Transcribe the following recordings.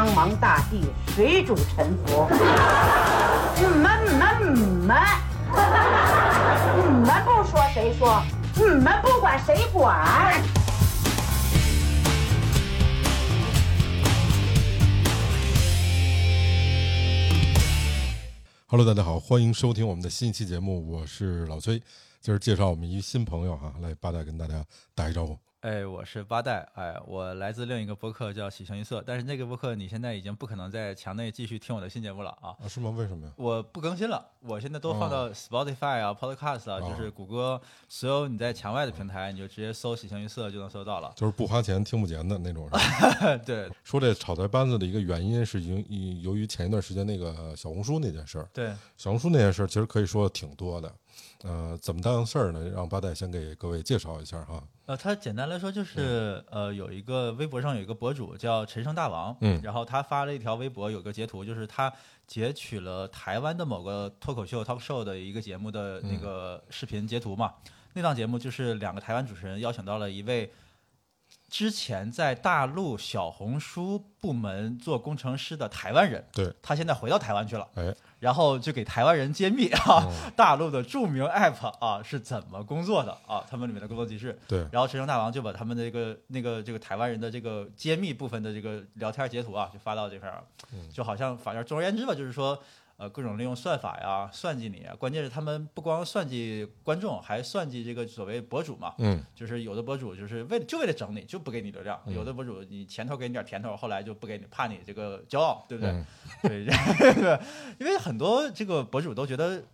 苍茫大地，水主沉浮。你们你们你们，你们不说谁说？你们不管谁管？Hello，大家好，欢迎收听我们的新一期节目，我是老崔。今儿介绍我们一新朋友哈，来八代跟大家打一招呼。哎，我是八代，哎，我来自另一个播客叫喜形于色，但是那个播客你现在已经不可能在墙内继续听我的新节目了啊，啊，是吗？为什么呀？我不更新了，我现在都放到 Spotify 啊、Podcast 啊，哦就是谷歌所有你在墙外的平台，你就直接搜喜形于色就能搜到了。就是不花钱听不见的那种。对说这炒菜班子的一个原因是因因由于前一段时间那个小红书那件事儿，对，小红书那件事儿其实可以说挺多的。呃，怎么当事儿呢？让八代先给各位介绍一下哈。呃，它简单来说就是，呃，有一个微博上有一个博主叫陈胜大王，嗯。然后他发了一条微博，有个截图，就是他截取了台湾的某个脱口秀 talk show 的一个节目的那个视频截图嘛。那档节目就是两个台湾主持人邀请到了一位之前在大陆小红书部门做工程师的台湾人，对，他现在回到台湾去了，哎，然后就给台湾人揭秘 啊，大陆的著名 app 啊是怎么工作的啊，他们里面的工作机制。对，然后陈胜大王就把他们的这个那个这个台湾人的这个揭秘部分的这个聊天截图啊，就发到这边儿，就好像反正总而言之吧，就是说。呃，各种利用算法呀，算计你啊。关键是他们不光算计观众，还算计这个所谓博主嘛。嗯，就是有的博主就是为了就为了整你，就不给你流量；有的博主你前头给你点甜头，后来就不给你，怕你这个骄傲，对不对？嗯对，这 个因为很多这个博主都觉得，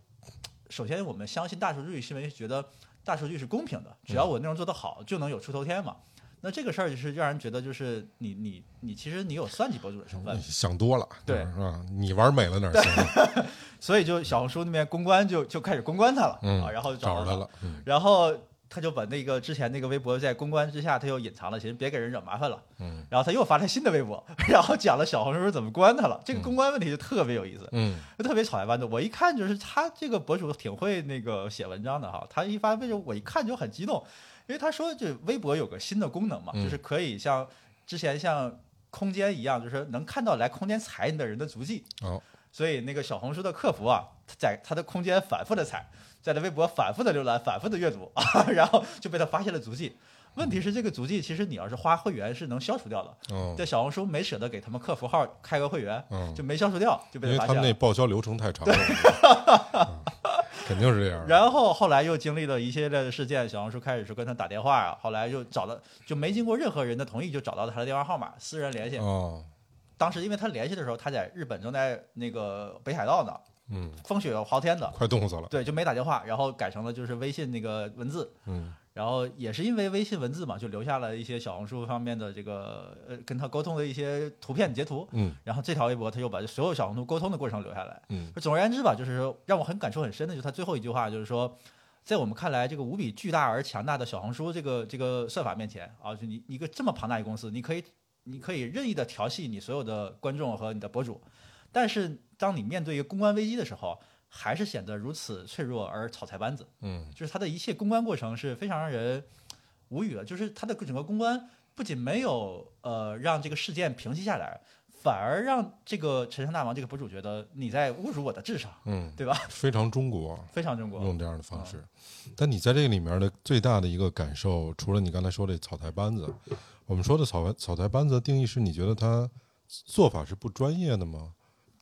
首先我们相信大数据，是因为觉得大数据是公平的，只要我内容做得好，就能有出头天嘛。那这个事儿就是让人觉得，就是你你你其实你有算计博主的成分，想多了，对是吧？你玩美了哪儿行？所以就小红书那边公关就就开始公关他了、嗯啊，然后就找着他了。嗯然后他就把那个之前那个微博在公关之下，他又隐藏了，其实别给人惹麻烦了。嗯然后他又发了新的微博，然后讲了小红书怎么关他了。这个公关问题就特别有意思，嗯就特别草台班子。我一看就是他这个博主挺会那个写文章的哈，他一发微博我一看就很激动，因为他说就微博有个新的功能嘛，嗯就是可以像之前像空间一样，就是能看到来空间踩你的人的足迹。哦所以那个小红书的客服啊，他在他的空间反复的踩，在他微博反复的浏览、反复的阅读啊，然后就被他发现了足迹。问题是这个足迹，其实你要是花会员是能消除掉的。哦在小红书没舍得给他们客服号开个会员，嗯就没消除掉，就被因为发现了。他们那报销流程太长了，嗯肯定是这样。然后后来又经历了一系列的事件，小红书开始是跟他打电话啊，后来就找到就没经过任何人的同意就找到了他的电话号码，私人联系。哦，当时因为他联系的时候，他在日本正在那个北海道呢，嗯，风雪嚎天的，快冻死了。对，就没打电话，然后改成了就是微信那个文字，嗯然后也是因为微信文字嘛，就留下了一些小红书方面的这个呃跟他沟通的一些图片截图，嗯。然后这条微博他又把所有小红书沟通的过程留下来。嗯。总而言之吧，就是说让我很感触很深的，就是他最后一句话，就是说，在我们看来，这个无比巨大而强大的小红书这个这个算法面前啊，就你你一个这么庞大一公司，你可以你可以任意的调戏你所有的观众和你的博主，但是当你面对一个公关危机的时候，还是显得如此脆弱而草台班子。嗯就是他的一切公关过程是非常让人无语的，就是他的整个公关不仅没有呃让这个事件平息下来，反而让这个陈山大王这个博主觉得你在侮辱我的智商，嗯，对吧？非常中国，非常中国。用这样的方式。但你在这个里面的最大的一个感受，除了你刚才说的草台班子，我们说的草台草台班子的定义是你觉得他做法是不专业的吗？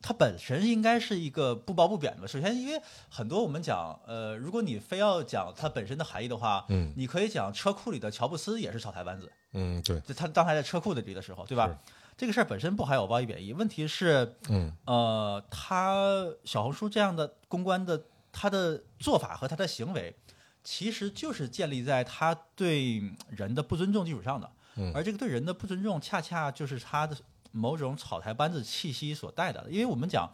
它本身应该是一个不褒不贬的。首先，因为很多我们讲，呃，如果你非要讲它本身的含义的话，嗯你可以讲车库里的乔布斯也是草台班子，嗯，对，就他当还在车库里的时候，对吧？这个事儿本身不含有褒义贬义，问题是，嗯呃，他小红书这样的公关的他的做法和他的行为，其实就是建立在他对人的不尊重基础上的。嗯而这个对人的不尊重，恰恰就是他的某种草台班子气息所带的。因为我们讲，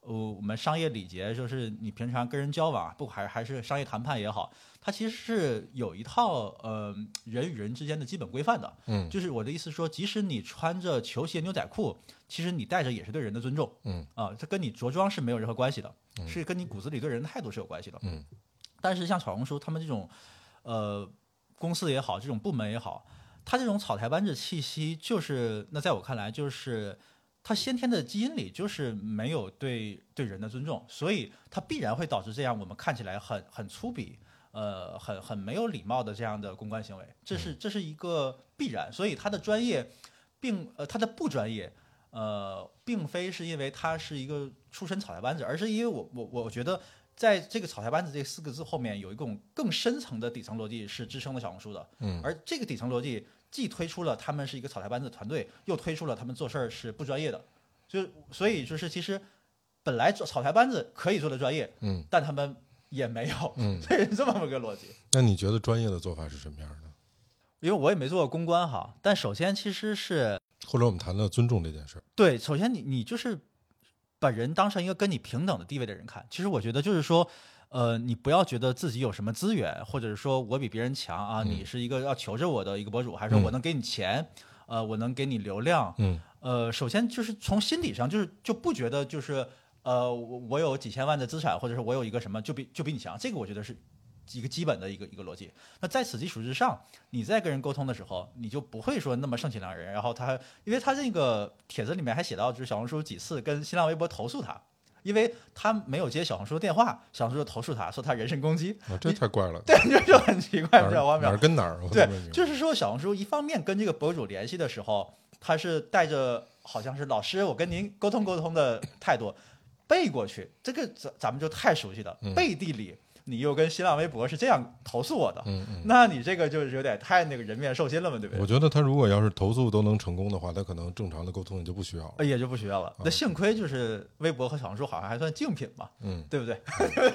呃，我们商业礼节就是你平常跟人交往，不还还是商业谈判也好，它其实是有一套呃人与人之间的基本规范的。嗯就是我的意思说，即使你穿着球鞋牛仔裤，其实你带着也是对人的尊重。嗯啊，这跟你着装是没有任何关系的，是跟你骨子里对人的态度是有关系的。嗯但是像小红书他们这种，呃，公司也好，这种部门也好，它这种草台班子气息，就是那在我看来，就是他先天的基因里就是没有对对人的尊重，所以他必然会导致这样我们看起来很很粗鄙，呃，很很没有礼貌的这样的公关行为，这是这是一个必然。所以他的专业，并呃他的不专业，呃，并非是因为他是一个出身草台班子，而是因为我我我觉得在这个草台班子这四个字后面有一种更深层的底层逻辑是支撑了小红书的，嗯而这个底层逻辑既推出了他们是一个草台班子团队，又推出了他们做事儿是不专业的，就所以就是其实本来草台班子可以做的专业，嗯但他们也没有，嗯，所以是这么个逻辑。那你觉得专业的做法是什么样的？因为我也没做过公关哈，但首先其实是或者我们谈到尊重这件事儿。对，首先你你就是把人当成一个跟你平等的地位的人看。其实我觉得就是说，呃，你不要觉得自己有什么资源，或者是说我比别人强啊，嗯你是一个要求着我的一个博主，还是说嗯我能给你钱，呃，我能给你流量，嗯呃，首先就是从心理上，就是就不觉得就是呃，我我有几千万的资产，或者是我有一个什么就比就比你强，这个我觉得是一个基本的一个一个逻辑。那在此基础之上，你在跟人沟通的时候，你就不会说那么盛气凌人。然后他，因为他这个帖子里面还写到，就是小红书几次跟新浪微博投诉他，因为他没有接小红书的电话，小红书就投诉他说他人身攻击，啊，这太怪了。对，这就很奇怪，哪比较荒谬儿哪儿。跟哪儿？对就是说小红书一方面跟这个博主联系的时候，他是带着好像是老师，我跟您沟通沟通的态度背过去，这个咱咱们就太熟悉了。嗯背地里你又跟新浪微博是这样投诉我的，嗯嗯。那你这个就是有点太那个人面兽心了嘛，对不对？我觉得他如果要是投诉都能成功的话，他可能正常的沟通也就不需要了。呃也就不需要了。那幸亏就是微博和小红书好像还算竞品嘛，嗯，对不对？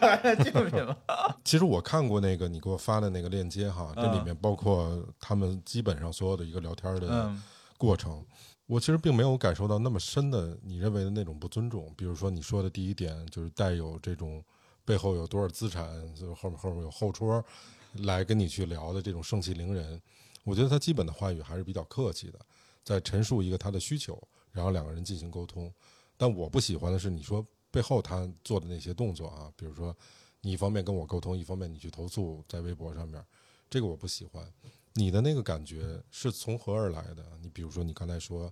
还 算竞品嘛。其实我看过那个你给我发的那个链接哈，这里嗯面包括他们基本上所有的一个聊天的嗯过程。我其实并没有感受到那么深的你认为的那种不尊重，比如说你说的第一点就是带有这种背后有多少资产，就后面后面有后戳来跟你去聊的这种盛气凌人。我觉得他基本的话语还是比较客气的，在陈述一个他的需求，然后两个人进行沟通。但我不喜欢的是你说背后他做的那些动作啊，比如说你一方面跟我沟通，一方面你去投诉在微博上面，这个我不喜欢。你的那个感觉是从何而来的？你比如说你刚才说，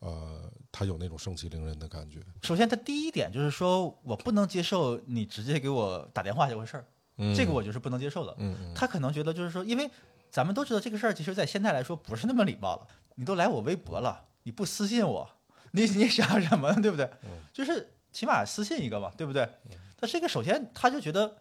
呃，他有那种盛气凌人的感觉，首先，他第一点就是说我不能接受你直接给我打电话这回事儿，嗯，这个我就是不能接受的。嗯嗯他可能觉得就是说，因为咱们都知道这个事儿，其实在现在来说不是那么礼貌了。你都来我微博了，你不私信我，你你想什么呢？对不对？嗯就是起码私信一个嘛，对不对？他这个首先他就觉得，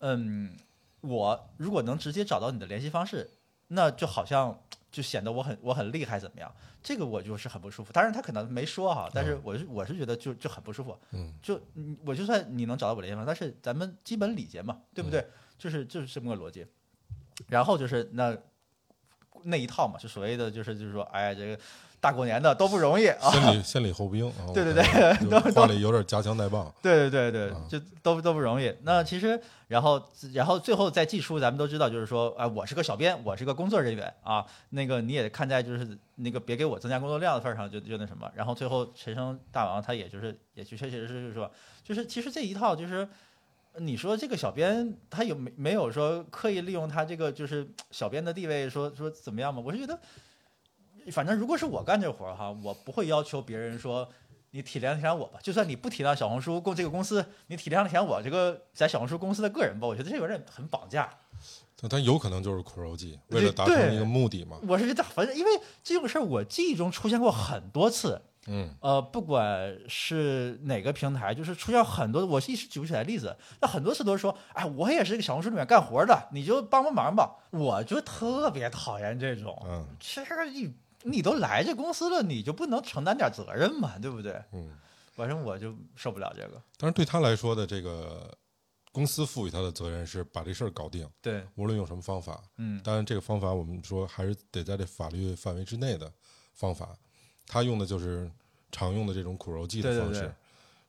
嗯，我如果能直接找到你的联系方式，那就好像就显得我很我很厉害怎么样？这个我就是很不舒服。当然他可能没说哈，但是我是我是觉得就就很不舒服。嗯就我就算你能找到我联系方式，但是咱们基本礼节嘛，对不对？就是就是这么个逻辑。然后就是那那一套嘛，就所谓的就是就是说，哎，这个大过年的都不容易啊。先礼先礼后兵啊，对对我看都就话里有点夹枪带棒，对对对对啊，就都都不容易。那其实，然后然后最后再寄出，咱们都知道，就是说，啊、我是个小编，我是个工作人员啊，那个你也看在就是那个别给我增加工作量的份儿上，就就那什么。然后最后陈升大王他也就是也确确实实就是说，就是其实这一套就是。你说这个小编他有没没有说刻意利用他这个就是小编的地位说说怎么样吗？我是觉得，反正如果是我干这活儿哈，我不会要求别人说你体谅体谅我吧。就算你不体谅小红书公这个公司，你体谅体谅我这个在小红书公司的个人吧，我觉得这有点很绑架。但他有可能就是苦肉计，为了达成一个目的嘛。我是觉得，反正因为这种事儿，我记忆中出现过很多次。嗯呃，不管是哪个平台，就是出现很多，我一时举不起来例子。那很多次都是说，哎，我也是个小红书里面干活的，你就帮帮忙吧。我就特别讨厌这种。嗯其实你你都来这公司了，你就不能承担点责任嘛，对不对？嗯，反正我就受不了这个。但是对他来说的这个公司赋予他的责任是把这事儿搞定，对，无论用什么方法。嗯，当然，这个方法我们说还是得在这法律范围之内的方法。他用的就是常用的这种苦肉计的方式，对对对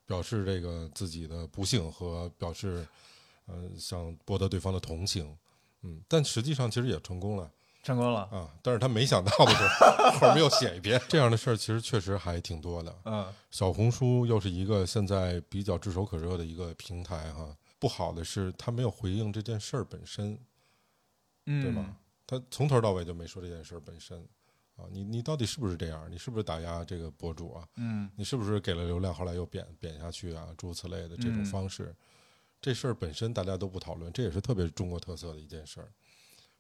表示这个自己的不幸和表示，呃，想博得对方的同情。嗯，但实际上其实也成功了成功了。啊。但是他没想到的是，后面又写一遍这样的事儿，其实确实还挺多的。嗯，小红书又是一个现在比较炙手可热的一个平台哈。不好的是，他没有回应这件事儿本身，嗯，对吗？他从头到尾就没说这件事儿本身，啊，你你到底是不是这样？你是不是打压这个博主啊？嗯你是不是给了流量，后来又贬贬下去啊？诸如此类的这种嗯方式，这事儿本身大家都不讨论，这也是特别中国特色的一件事儿。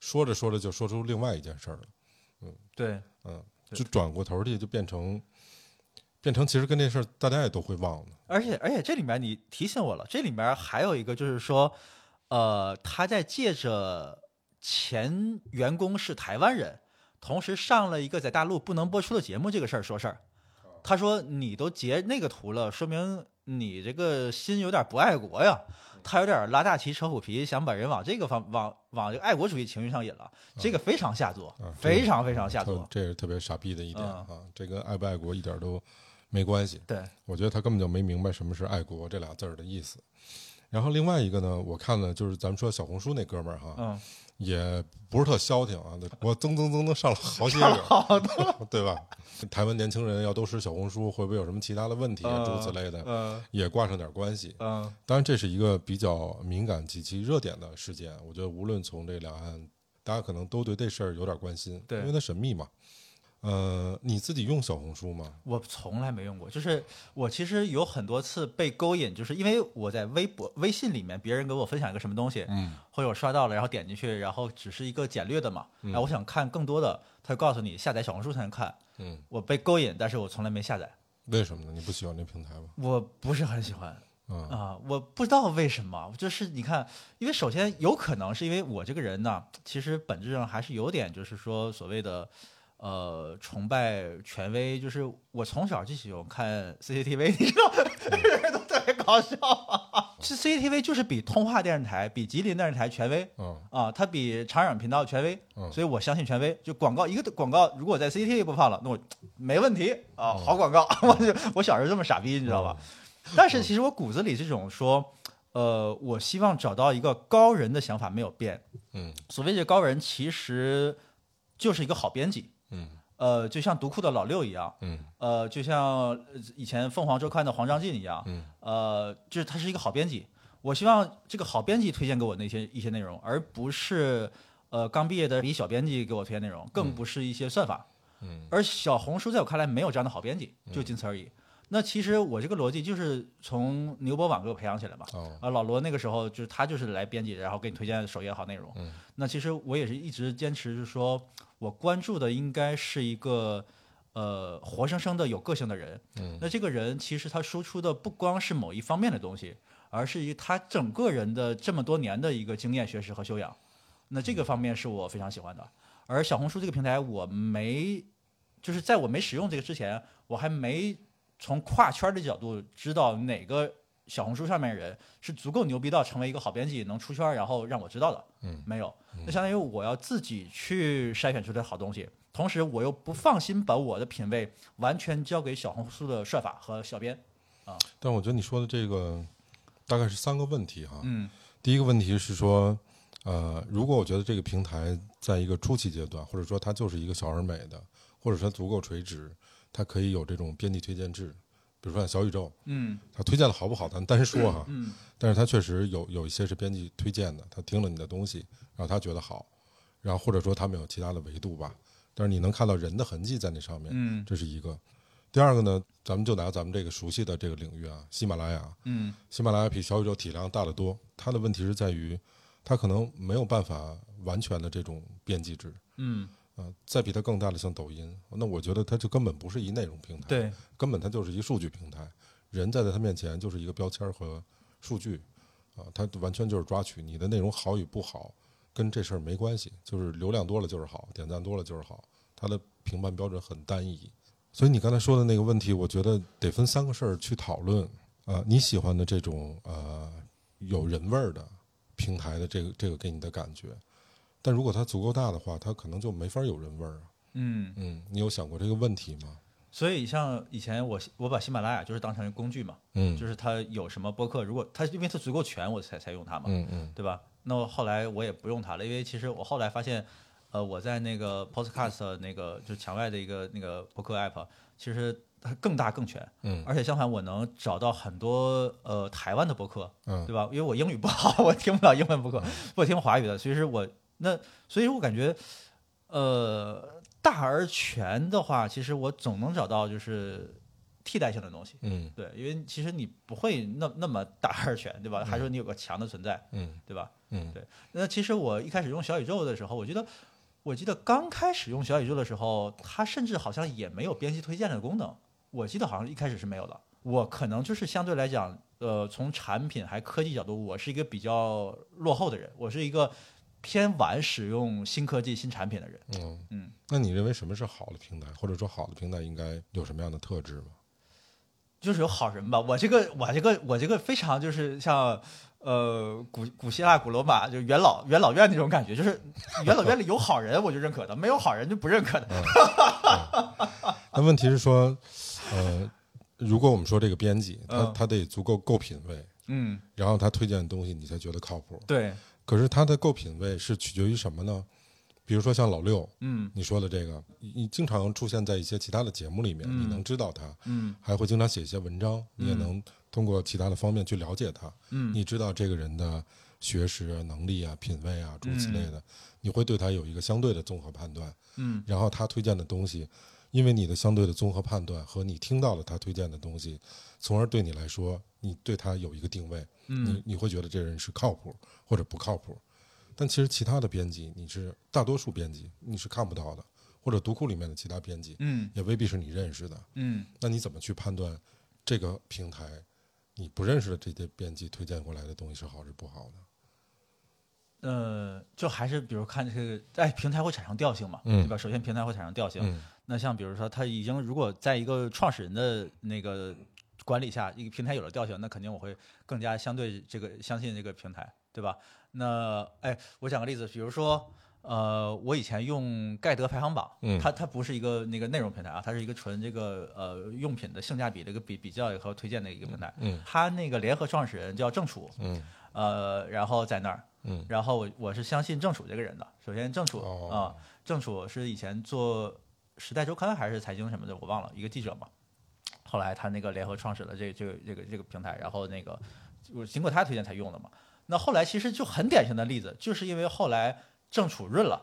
说着说着就说出另外一件事儿了，对，嗯，就转过头去就变成变成其实跟这事儿大家也都会忘了，而且而且这里面你提醒我了，这里面还有一个就是说，呃，他在借着前员工是台湾人，同时上了一个在大陆不能播出的节目这个事儿说事儿。他说你都截那个图了，说明你这个心有点不爱国呀。他有点拉大旗扯虎皮，想把人往这个方往往这个爱国主义情绪上引了，这个非常下作，啊非常非常下特作。这是特别傻逼的一点嗯啊，这跟爱不爱国一点都没关系。对，我觉得他根本就没明白什么是爱国这俩字儿的意思。然后另外一个呢，我看了就是咱们说小红书那哥们儿哈，嗯，也不是特消停啊，我 增增增增上了好几个，对吧？台湾年轻人要都使小红书，会不会有什么其他的问题啊，诸如此类的，嗯也挂上点关系。嗯当然，这是一个比较敏感及其热点的事件。我觉得无论从这两岸，大家可能都对这事儿有点关心，对因为它神秘嘛。呃，你自己用小红书吗？我从来没用过，就是 我其实有很多次被勾引，就是因为我在微博、微信里面，别人给我分享一个什么东西，嗯，或者我刷到了，然后点进去，然后只是一个简略的嘛，然后我想看更多的，他就告诉你下载小红书才能看。嗯，我被勾引，但是我从来没下载，为什么呢？你不喜欢这平台吗？我不是很喜欢啊、啊，我不知道为什么，就是你看，因为首先有可能是因为我这个人呢，其实本质上还是有点就是说所谓的。呃，崇拜权威，就是我从小就喜欢看 CCTV，你知道，人都特别搞笑啊。这 CCTV 就是比通化电视台、比吉林电视台权威嗯啊，它比长影频道权威，嗯所以我相信权威。就广告一个广告，如果在 CCTV 播放了，那我没问题啊，好广告。我就我小时候这么傻逼，你知道吧？但是其实我骨子里这种说，呃，我希望找到一个高人的想法没有变。嗯所谓的高人，其实就是一个好编辑。嗯呃，就像读库的老六一样，嗯呃，就像呃以前凤凰周刊的黄章进一样，嗯呃，就是他是一个好编辑。我希望这个好编辑推荐给我那些一些内容，而不是呃刚毕业的李小编辑给我推荐内容，更不是一些算法。嗯而小红书在我看来没有这样的好编辑，就仅此而已。那其实我这个逻辑就是从牛博网给我培养起来嘛。哦啊，老罗那个时候就是他就是来编辑，然后给你推荐首页好内容。嗯那其实我也是一直坚持，就是说我关注的应该是一个呃活生生的有个性的人。嗯那这个人其实他输出的不光是某一方面的东西，而是一他整个人的这么多年的一个经验、学识和修养。那这个方面是我非常喜欢的。而小红书这个平台，我没就是在我没使用这个之前，我还没从跨圈的角度知道哪个小红书上面的人是足够牛逼到成为一个好编辑，能出圈，然后让我知道的。嗯没有。那相当于我要自己去筛选出来好东西，同时我又不放心把我的品味完全交给小红书的算法和小编啊。但我觉得你说的这个大概是三个问题哈。嗯第一个问题是说，呃，如果我觉得这个平台在一个初期阶段，或者说它就是一个小而美的，或者说足够垂直，它可以有这种编辑推荐制，比如说像小宇宙，嗯它推荐的好不好咱单说哈，嗯。但是它确实有有一些是编辑推荐的，他听了你的东西，然后他觉得好，然后或者说他们有其他的维度吧，但是你能看到人的痕迹在那上面，嗯这是一个。第二个呢，咱们就拿咱们这个熟悉的这个领域啊，喜马拉雅，嗯。喜马拉雅比小宇宙体量大得多，它的问题是在于，它可能没有办法完全的这种编辑制，嗯，啊，再比它更大的像抖音，那我觉得它就根本不是一内容平台，，对，根本它就是一数据平台，人站在它面前就是一个标签和数据，啊，它完全就是抓取你的内容好与不好，跟这事儿没关系，就是流量多了就是好，点赞多了就是好，它的评判标准很单一。所以你刚才说的那个问题，我觉得得分三个事儿去讨论。啊，你喜欢的这种呃有人味儿的平台的这个这个给你的感觉，但如果它足够大的话，它可能就没法有人味儿啊。嗯，嗯，你有想过这个问题吗？所以像以前我我把喜马拉雅就是当成工具嘛，嗯，就是它有什么播客，如果它因为它足够全，我才才用它嘛，嗯嗯对吧？那我后来我也不用它了，因为其实我后来发现，呃，我在那个 Podcast 那个就是墙外的一个那个播客 app，其实它更大更全，嗯而且相反我能找到很多呃台湾的播客，嗯对吧？因为我英语不好，我听不了英文播客，我听华语的，其实我那所以我感觉，呃，大而全的话，其实我总能找到就是替代性的东西。嗯对，因为其实你不会那那么大而全，对吧？还说你有个强的存在，嗯对吧？嗯对那其实我一开始用小宇宙的时候，我觉得，我记得刚开始用小宇宙的时候，它甚至好像也没有编辑推荐的功能。我记得好像一开始是没有的。我可能就是相对来讲，呃，从产品还科技角度，我是一个比较落后的人，我是一个偏晚使用新科技、新产品的人。嗯嗯，那你认为什么是好的平台，或者说好的平台应该有什么样的特质吗？就是有好人吧，我这个我这个我这个非常就是像呃古古希腊古罗马就元老元老院那种感觉，就是元老院里有好人我就认可的，没有好人就不认可的。那问题是说，呃，如果我们说这个编辑，他嗯他得足够够品位，嗯，然后他推荐的东西你才觉得靠谱。对，可是他的够品位是取决于什么呢？比如说像老六，嗯你说的这个，你你经常出现在一些其他的节目里面，嗯你能知道他，嗯还会经常写一些文章，你也嗯能通过其他的方面去了解他。嗯你知道这个人的学识啊、能力啊、品味啊，诸如此类的，你会对他有一个相对的综合判断。嗯然后他推荐的东西，因为你的相对的综合判断和你听到了他推荐的东西，从而对你来说，你对他有一个定位，嗯你你会觉得这人是靠谱或者不靠谱。但其实其他的编辑，你是大多数编辑你是看不到的，或者读库里面的其他编辑嗯也未必是你认识的。嗯那你怎么去判断这个平台你不认识的这些编辑推荐过来的东西是好是不好呢？呃，就还是比如看这个，哎，平台会产生调性嘛，嗯对吧？首先平台会产生调性，嗯那像比如说，他已经如果在一个创始人的那个管理下，一个平台有了调性，那肯定我会更加相对这个相信这个平台，对吧？那哎，我讲个例子，比如说，呃，我以前用盖德排行榜，嗯它它不是一个那个内容平台啊，它是一个纯这个呃用品的性价比的一个比比较和推荐的一个平台。嗯它那个联合创始人叫郑楚，嗯呃，然后在那儿，嗯然后我我是相信郑楚这个人的。首先，郑楚啊、哦郑楚是以前做《时代周刊》还是财经什么的，我忘了，一个记者嘛。后来他那个联合创始了这这个这个这个平台，然后那个我经过他推荐才用的嘛。那后来其实就很典型的例子，就是因为后来郑楚润了，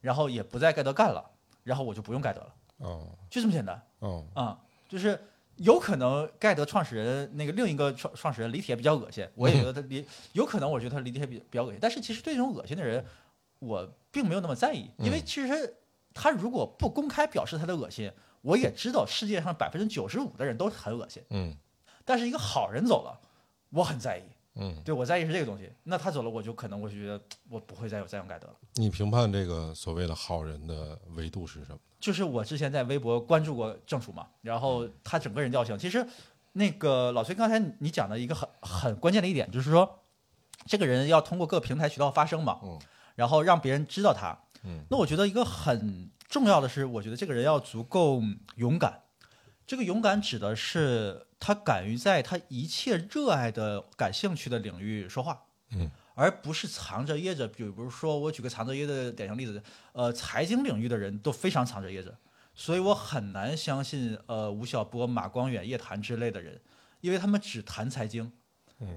然后也不在盖德干了，然后我就不用盖德了，哦就这么简单哦啊、就是。有可能盖德创始人那个另一个创创始人李铁比较恶心，我也觉得他李有可能我觉得他李铁比比较恶心，但是其实对这种恶心的人，我并没有那么在意，因为嗯其实他如果不公开表示他的恶心，我也知道世界上百分之九十五的人都很恶心，嗯。但是一个好人走了，我很在意，嗯，对我在意是这个东西，那他走了，我就可能我就觉得我不会再有再用盖德了。你评判这个所谓的好人的维度是什么？就是我之前在微博关注过郑楚嘛，然后他整个人调性，其实那个老崔刚才你讲的一个很很关键的一点，就是说这个人要通过各平台渠道发声嘛，嗯。然后让别人知道他。嗯。那我觉得一个很重要的是，我觉得这个人要足够勇敢。这个勇敢指的是他敢于在他一切热爱的、感兴趣的领域说话。嗯而不是藏着掖着。比如说，我举个藏着掖的典型例子，呃，财经领域的人都非常藏着掖着，所以我很难相信呃吴晓波、马光远、叶檀之类的人，因为他们只谈财经。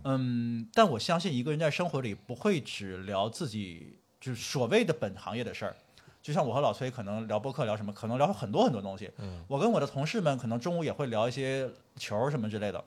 嗯但我相信一个人在生活里不会只聊自己就是所谓的本行业的事儿。就像我和老崔可能聊播客聊什么，可能聊很多很多东西。嗯我跟我的同事们可能中午也会聊一些球什么之类的。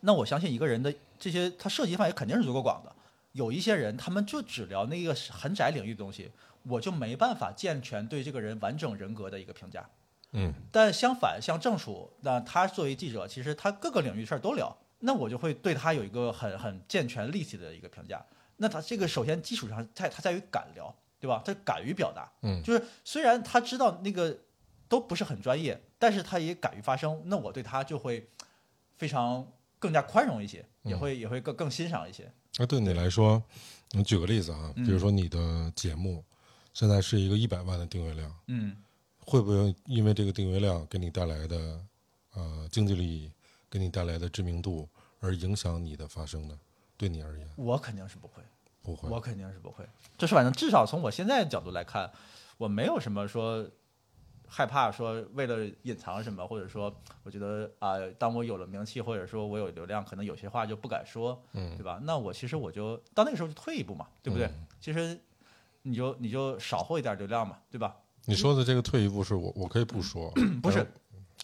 那我相信一个人的这些他涉及范围肯定是足够广的。有一些人他们就只聊那个很窄领域的东西，我就没办法健全对这个人完整人格的一个评价。嗯但相反，像郑楚，那他作为记者，其实他各个领域事儿都聊，那我就会对他有一个很很健全立体的一个评价。那他这个首先基础上在他在于敢聊，对吧？他敢于表达，嗯就是虽然他知道那个都不是很专业，但是他也敢于发声，那我对他就会非常更加宽容一些，也嗯会也会更更欣赏一些。那对你来说，你举个例子啊，嗯比如说你的节目现在是一个一百万的订阅量，嗯会不会因为这个订阅量给你带来的呃经济利益，给你带来的知名度而影响你的发声呢？对你而言，我肯定是不会。不会。我肯定是不会。就是反正至少从我现在的角度来看，我没有什么说害怕说为了隐藏什么，或者说我觉得啊、当我有了名气，或者说我有流量，可能有些话就不敢说，嗯对吧？那我其实我就到那个时候就退一步嘛，对不对？嗯其实你就你就少获一点流量嘛，对吧？你说的这个退一步是我我可以不说，不是，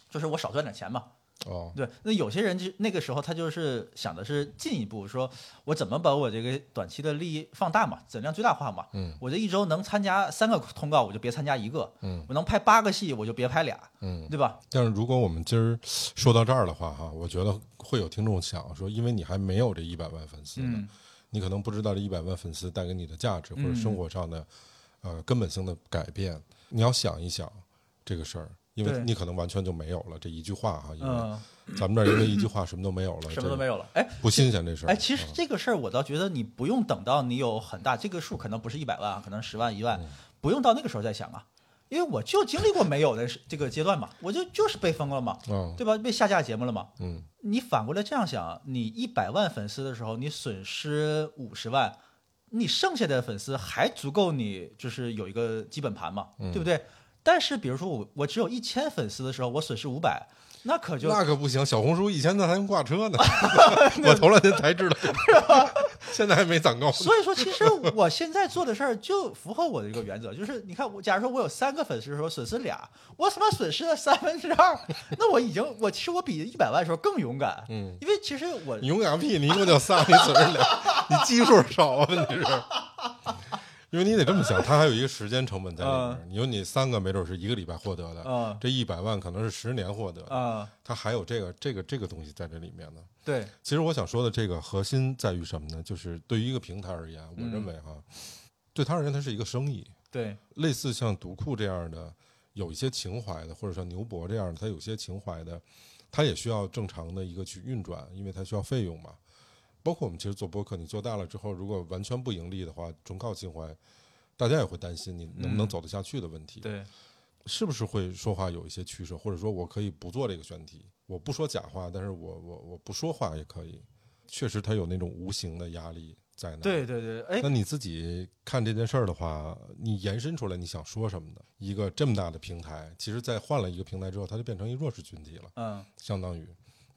就是我少赚点钱嘛。哦，对，那有些人就那个时候他就是想的是进一步说，我怎么把我这个短期的利益放大嘛，质量最大化嘛。嗯我这一周能参加三个通告，我就别参加一个；嗯我能拍八个戏，我就别拍俩，嗯。对吧？但是如果我们今儿说到这儿的话，哈，我觉得会有听众想说，因为你还没有这一百万粉丝呢，嗯你可能不知道这一百万粉丝带给你的价值或者生活上的、呃根本性的改变。你要想一想这个事儿，因为你可能完全就没有了这一句话哈，因为嗯，咱们这儿因为一句话什么都没有了，什么都没有，了。哎不新鲜这事儿。哎，其实嗯这个事儿我倒觉得你不用等到你有很大这个数，可能不是一百万，可能十万一万，不用到那个时候再想啊。因为我就经历过没有的这个阶段嘛，我就就是被封了嘛，嗯对吧？被下架节目了嘛。嗯你反过来这样想，你一百万粉丝的时候，你损失五十万，你剩下的粉丝还足够你就是有一个基本盘嘛，对不对？但是比如说我我只有一千粉丝的时候，我损失五百，那可就那可不行，小红书以前那还用挂车呢，我头两天才知道，现在还没攒够呢。所以说，其实 我现在做的事儿就符合我的一个原则，就是你看我，假如说我有三个粉丝的时候损失俩，我他妈损失了三分之二，那我已经我其实我比一百万的时候更勇敢，嗯，因为其实我你勇敢个屁！你一共就仨，你损失俩，你基数少啊？问题是，因为你得这么想，它还有一个时间成本在里面。你说你三个，没准是一个礼拜获得的，嗯这一百万可能是十年获得的，啊、它还有这个这个这个东西在这里面呢。对，其实我想说的这个核心在于什么呢？就是对于一个平台而言，我嗯认为哈，对他而言，它是一个生意，对，类似像读库这样的，有一些情怀的，或者像牛博这样的，它有些情怀的，它也需要正常的一个去运转，因为它需要费用嘛。包括我们其实做播客，你做大了之后，如果完全不盈利的话，纯靠情怀，大家也会担心你能不能嗯走得下去的问题。对，是不是会说话有一些取舍，或者说我可以不做这个选题，我不说假话，但是我我我不说话也可以。确实，它有那种无形的压力在那。对对对，哎那，你自己看这件事儿的话，你延伸出来你想说什么的？一个这么大的平台，其实，在换了一个平台之后，它就变成一弱势群体了，嗯，相当于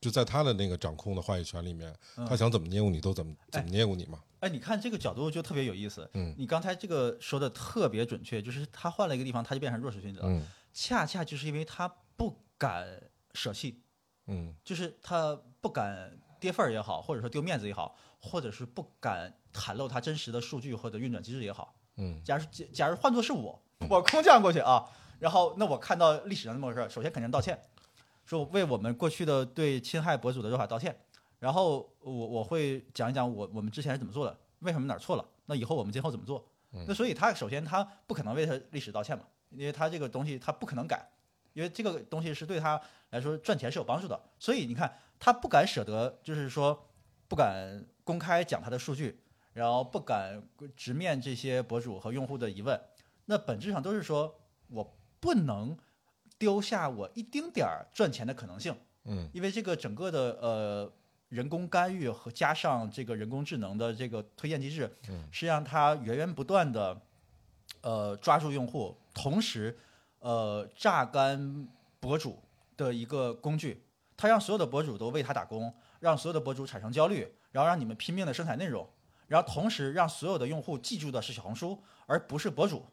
就在他的那个掌控的话语权里面，嗯他想怎么捏咕你都怎么怎么捏咕你嘛。哎，你看这个角度就特别有意思。嗯你刚才这个说的特别准确，就是他换了一个地方，他就变成弱势群体了。嗯恰恰就是因为他不敢舍弃，嗯就是他不敢跌份儿也好，或者说丢面子也好，或者是不敢袒露他真实的数据或者运转机制也好。嗯假如假假如换作是我，我空降过去啊，然后那我看到历史上那么回事儿，首先肯定道歉，说为我们过去的对侵害博主的做法道歉，然后我我会讲一讲我我们之前是怎么做的，为什么哪儿错了，那以后我们今后怎么做？那所以他首先他不可能为他历史道歉嘛，因为他这个东西他不可能改，因为这个东西是对他来说赚钱是有帮助的，所以你看他不敢舍得，就是说不敢公开讲他的数据，然后不敢直面这些博主和用户的疑问，那本质上都是说我不能丢下我一丁点儿赚钱的可能性，嗯因为这个整个的呃人工干预和加上这个人工智能的这个推荐机制，是让它源源不断的呃抓住用户，同时呃榨干博主的一个工具。它让所有的博主都为它打工，让所有的博主产生焦虑，然后让你们拼命的生产内容，然后同时让所有的用户记住的是小红书，而不是博主。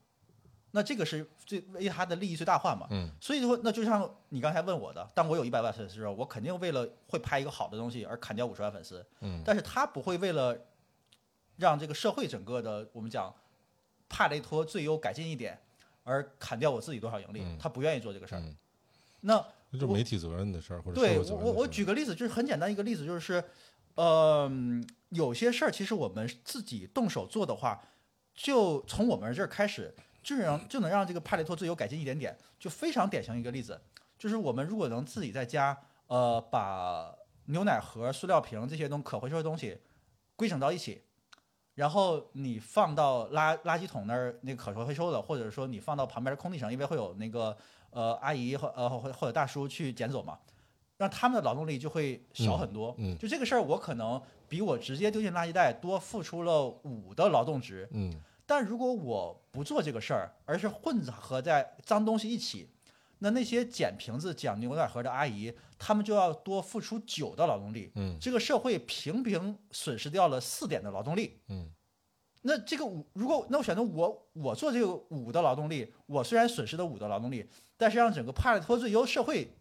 那这个是最为他的利益最大化嘛？嗯，所以说，那就像你刚才问我的，当我有一百万粉丝的时候，我肯定为了会拍一个好的东西而砍掉五十万粉丝。嗯，但是他不会为了让这个社会整个的我们讲帕累托最优改进一点而砍掉我自己多少盈利，嗯他不愿意做这个事儿。嗯那就是媒体责任的事儿，或者对我我我举个例子，就是很简单一个例子，就是，呃，有些事儿其实我们自己动手做的话，就从我们这儿开始，就能就能让这个帕累托自由改进一点点，就非常典型一个例子，就是我们如果能自己在家，呃，把牛奶盒、塑料瓶这些东可回收的东西规整到一起。然后你放到垃垃圾桶那儿，那个可回收的，或者说你放到旁边的空地上，因为会有那个呃阿姨或呃或或者大叔去捡走嘛，让他们的劳动力就会小很多。嗯嗯就这个事儿，我可能比我直接丢进垃圾袋多付出了五的劳动值。嗯但如果我不做这个事儿，而是混合在脏东西一起，那那些捡瓶子、捡牛奶盒的阿姨，他们就要多付出九的劳动力。嗯这个社会平平损失掉了四点的劳动力。嗯那这个五，如果那我选择我我做这个五的劳动力，我虽然损失了五的劳动力，但是让整个帕累托最优社会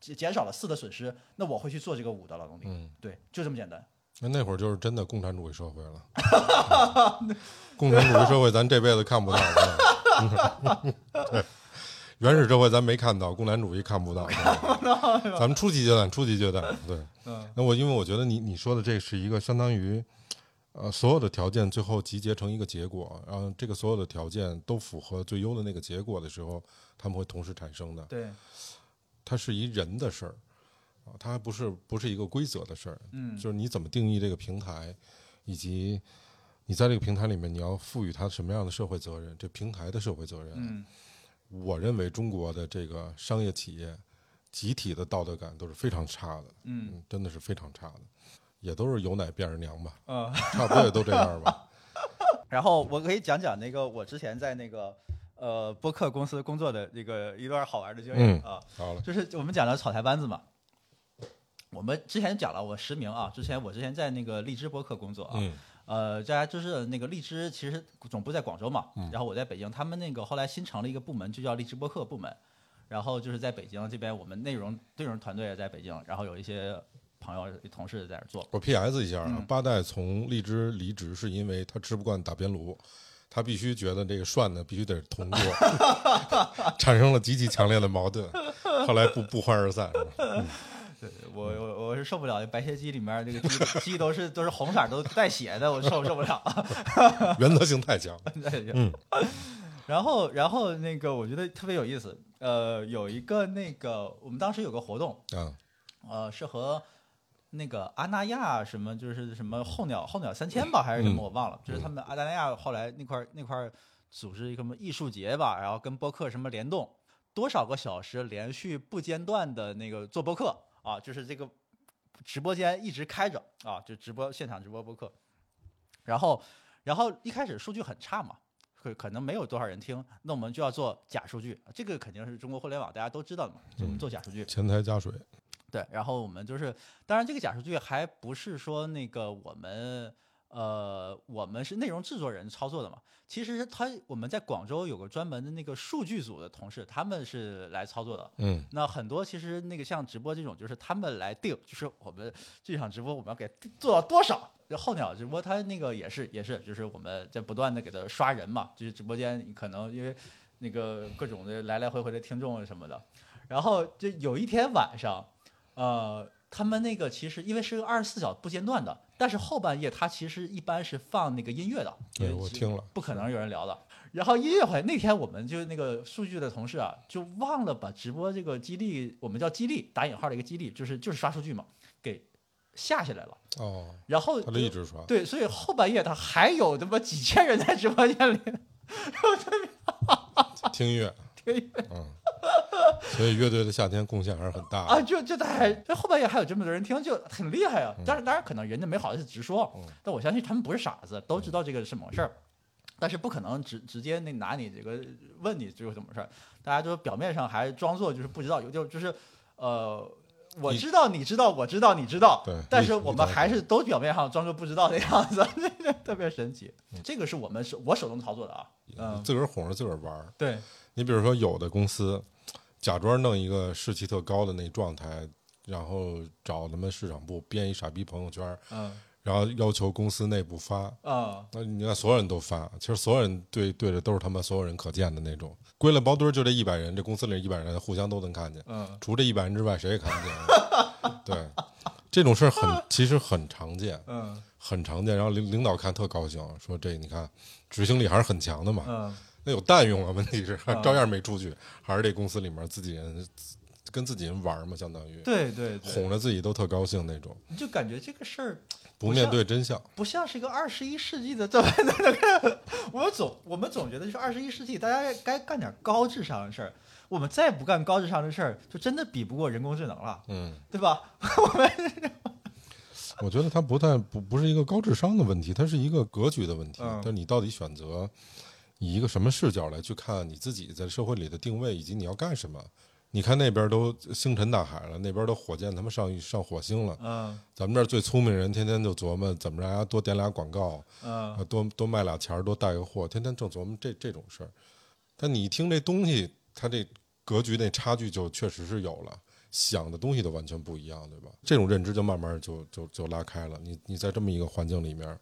减减少了四的损失，那我会去做这个五的劳动力。嗯，对，就这么简单。那那会儿就是真的共产主义社会了。共产主义社会咱这辈子看不到，对，原始社会咱没看到，共产主义看不到。咱们初级阶段，初级阶段，对。嗯那我因为我觉得你你说的这是一个相当于，呃，所有的条件最后集结成一个结果，然后这个所有的条件都符合最优的那个结果的时候，他们会同时产生的。对，它是一人的事儿啊，它还不是不是一个规则的事儿。嗯就是你怎么定义这个平台，以及你在这个平台里面你要赋予它什么样的社会责任，这平台的社会责任。嗯我认为中国的这个商业企业集体的道德感都是非常差的，嗯嗯，真的是非常差的，也都是有奶便是娘吧，嗯。差不多也都这样吧。然后我可以讲讲那个我之前在那个呃播客公司工作的那个一段好玩的经验、嗯啊。好了，就是我们讲了草台班子嘛，我们之前讲了我实名啊，之前我之前在那个荔枝播客工作啊，嗯呃，大家就是那个荔枝其实总部在广州嘛，嗯然后我在北京，他们那个后来新成了一个部门，就叫荔枝播客部门，然后就是在北京这边，我们内容内容团队也在北京，然后有一些朋友同事在那做，我 P.S. 一下啊嗯，八代从荔枝离职是因为他吃不惯打边炉，他必须觉得这个涮呢必须得是铜锅，产生了极其强烈的矛盾，后来不不欢而散。嗯对我我我是受不了，白切鸡里面这个鸡 鸡都是都是红色儿都带血的，我受受不了。原则性太强。嗯然后然后那个我觉得特别有意思，呃，有一个那个我们当时有个活动，啊，呃，是和那个阿那亚什么就是什么候鸟候鸟三千吧，还是什么嗯我忘了，就是他们阿那亚后来那块儿那块儿组织一个什么艺术节吧，然后跟播客什么联动，多少个小时连续不间断的那个做播客啊，就是这个直播间一直开着啊，就直播现场直播播客，然后然后一开始数据很差嘛。可可能没有多少人听，那我们就要做假数据，这个肯定是中国互联网大家都知道的嘛，就我们做假数据。前台加水。对，然后我们就是，当然这个假数据还不是说那个我们呃我们是内容制作人操作的嘛，其实他我们在广州有个专门的那个数据组的同事，他们是来操作的。嗯那很多其实那个像直播这种，就是他们来定，就是我们这场直播我们要给做到多少。就候鸟直播，它那个也是也是，就是我们在不断的给他刷人嘛，就是直播间可能因为那个各种的来来回回的听众什么的，然后就有一天晚上，呃，他们那个其实因为是个二十四小时不间断的，但是后半夜他其实一般是放那个音乐的，对我听了不可能有人聊的。然后音乐会那天我们就那个数据的同事啊，就忘了把直播这个激励，我们叫激励打引号的一个激励，就是就是刷数据嘛，给下下来了。哦，然后他就一直刷。对，所以后半夜他还有他妈几千人在直播间里，听音乐，听音乐嗯，所以乐队的夏天贡献还是很大啊，的。就就他还这后半夜还有这么多人听，就很厉害啊。当然，当然可能人家没好意思直说嗯，但我相信他们不是傻子，都知道这个是怎么回事儿。但是不可能直直接那拿你这个问你这个怎么回事儿，大家都表面上还装作就是不知道，有就就是呃。我知道，你知道，我知道，你知道，对但是我们还是都表面上装作不知道的样子，特别神奇。嗯这个是我们手我手动操作的啊，嗯，自个儿哄着自个儿玩儿。对，你比如说，有的公司假装弄一个士气特高的那状态，然后找他们市场部编一傻逼朋友圈，嗯然后要求公司内部发。啊那你看，所有人都发，其实所有人对对着都是他们所有人可见的那种，归了包堆儿就这一百人，这公司里一百人互相都能看见，嗯除这一百人之外谁也看不见。对，这种事儿很其实很常见，嗯很常见。然后领领导看特高兴，说这你看执行力还是很强的嘛。嗯那有蛋用啊？问题是嗯照样没出去，还是这公司里面自己人跟自己人玩嘛，相当于对对对，哄着自己都特高兴那种，你就感觉这个事儿不面对真相。不像是一个二十一世纪的这么 那个，我们总我们总觉得就是二十一世纪，大家该干点高智商的事儿。我们再不干高智商的事儿，就真的比不过人工智能了，嗯，对吧？我们我觉得它不太不不是一个高智商的问题，它是一个格局的问题。嗯但你到底选择以一个什么视角来去看你自己在社会里的定位，以及你要干什么，你看那边都星辰大海了，那边都火箭他们上上火星了。嗯咱们这儿最聪明人天天就琢磨怎么让大家多点俩广告，嗯啊，多多卖俩钱儿，多带个货，天天正琢磨这这种事儿。但你一听这东西，它这格局那差距就确实是有了，想的东西都完全不一样，对吧？这种认知就慢慢就就就拉开了。你你在这么一个环境里面，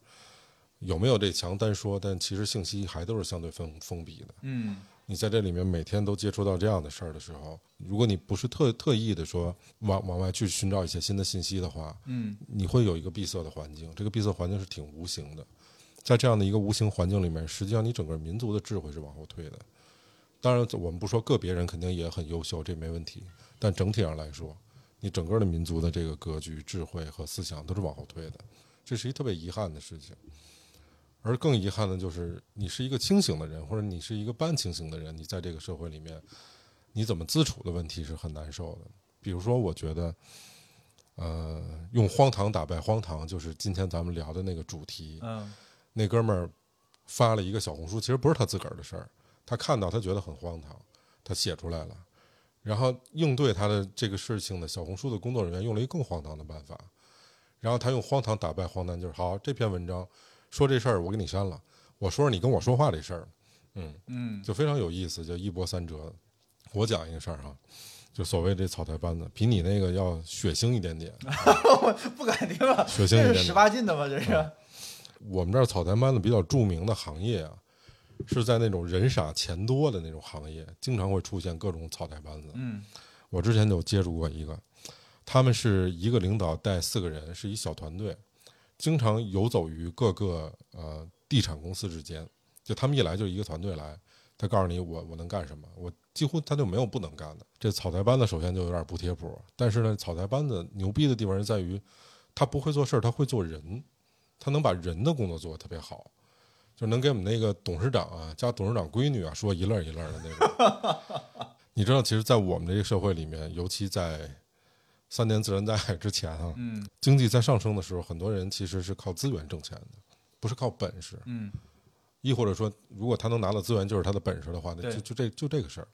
有没有这墙单说？但其实信息还都是相对封封闭的。嗯你在这里面每天都接触到这样的事儿的时候，如果你不是特特意的说往往外去寻找一些新的信息的话，嗯你会有一个闭塞的环境，这个闭塞环境是挺无形的，在这样的一个无形环境里面，实际上你整个民族的智慧是往后退的。当然，我们不说个别人肯定也很优秀，这没问题，但整体上来说，你整个的民族的这个格局、智慧和思想都是往后退的，这是一特别遗憾的事情。而更遗憾的就是，你是一个清醒的人，或者你是一个半清醒的人，你在这个社会里面，你怎么自处的问题是很难受的。比如说，我觉得，呃，用荒唐打败荒唐，就是今天咱们聊的那个主题。嗯那哥们儿发了一个小红书，其实不是他自个儿的事儿，他看到他觉得很荒唐，他写出来了，然后应对他的这个事情的小红书的工作人员用了一个更荒唐的办法，然后他用荒唐打败荒唐，就是好这篇文章说这事儿我给你删了，我说说你跟我说话这事儿，嗯，嗯就非常有意思，就一波三折。我讲一个事儿哈，就所谓这草台班子，比你那个要血腥一点点，不敢听了，血腥一点点十八禁的吗？这是我们这儿草台班子比较著名的行业啊，是在那种人傻钱多的那种行业，经常会出现各种草台班子。嗯我之前就接触过一个，他们是一个领导带四个人，是一小团队，经常游走于各个呃地产公司之间。就他们一来就一个团队来，他告诉你我我能干什么，我几乎他就没有不能干的。这草台班子首先就有点不贴谱，但是呢，草台班子牛逼的地方是在于，他不会做事儿，他会做人，他能把人的工作做得特别好。就能给我们那个董事长啊，加董事长闺女啊，说一愣一愣的那种。你知道，其实，在我们这个社会里面，尤其在三年自然灾害之前啊，嗯经济在上升的时候，很多人其实是靠资源挣钱的，不是靠本事。嗯亦或者说，如果他能拿到资源就是他的本事的话，那就就这就这个事儿。